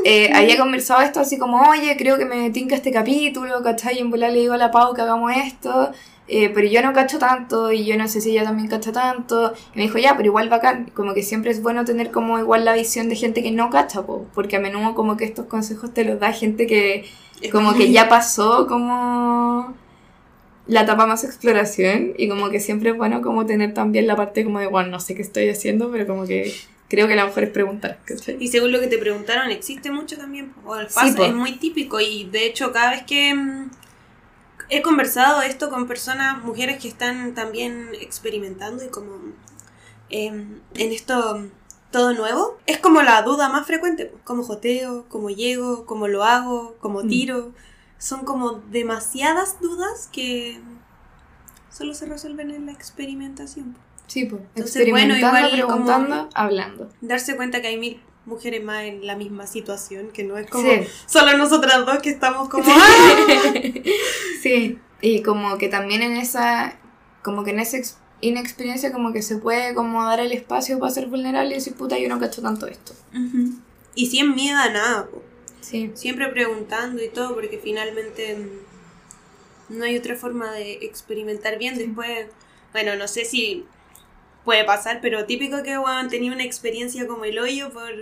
eh, había conversado esto así como, oye, creo que me tinca este capítulo, ¿cachai? Y en volar le digo a la Pau que hagamos esto, eh, pero yo no cacho tanto y yo no sé si ella también cacha tanto. Y me dijo, ya, pero igual bacán, como que siempre es bueno tener como igual la visión de gente que no cacha, porque a menudo como que estos consejos te los da gente que como que ya pasó como la etapa más exploración y como que siempre es bueno como tener también la parte como de, bueno, no sé qué estoy haciendo, pero como que creo que lo mejor es preguntar. Y según lo que te preguntaron, existe mucho también, o el pasa, es muy típico y de hecho cada vez que mm, he conversado esto con personas, mujeres que están también experimentando y como em, en esto todo nuevo, es como la duda más frecuente, como joteo, como llego, como lo hago, como mm. Son como demasiadas dudas que solo se resuelven en la experimentación. Sí, pues. Entonces, bueno, igual preguntando, hablando. Darse cuenta que hay mil mujeres más en la misma situación, que no es como solo nosotras dos que estamos como... ¡Ah! sí, y como que también en esa, como que en esa inexperiencia como que se puede como dar el espacio para ser vulnerable y decir, puta, yo no cacho tanto esto. Y sin miedo a nada, Siempre preguntando y todo, porque finalmente no hay otra forma de experimentar bien. Después, bueno, no sé si puede pasar, pero típico que han tenido una experiencia como el hoyo por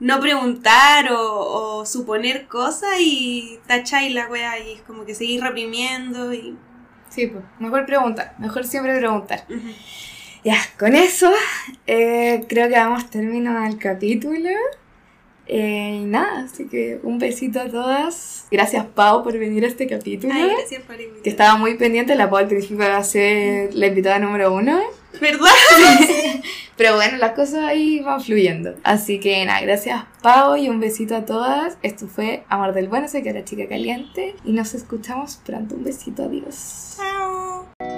no preguntar o, suponer cosas y tacháis la weá y es como que seguís reprimiendo y... Sí, pues, mejor preguntar, mejor siempre preguntar. Ya, con eso eh, creo que vamos terminando el capítulo. Eh, y nada, así que un besito a todas. Gracias, Pau, por venir a este capítulo. Ay, gracias por invitarme. Que estaba muy pendiente. La Pau al principio va a ser la invitada número uno. ¿Verdad? Pero bueno, las cosas ahí van fluyendo. Así que nada, gracias, Pau, y un besito a todas. Esto fue Amor del Bueno, sé que era chica caliente. Y nos escuchamos pronto. Un besito, adiós. Chao.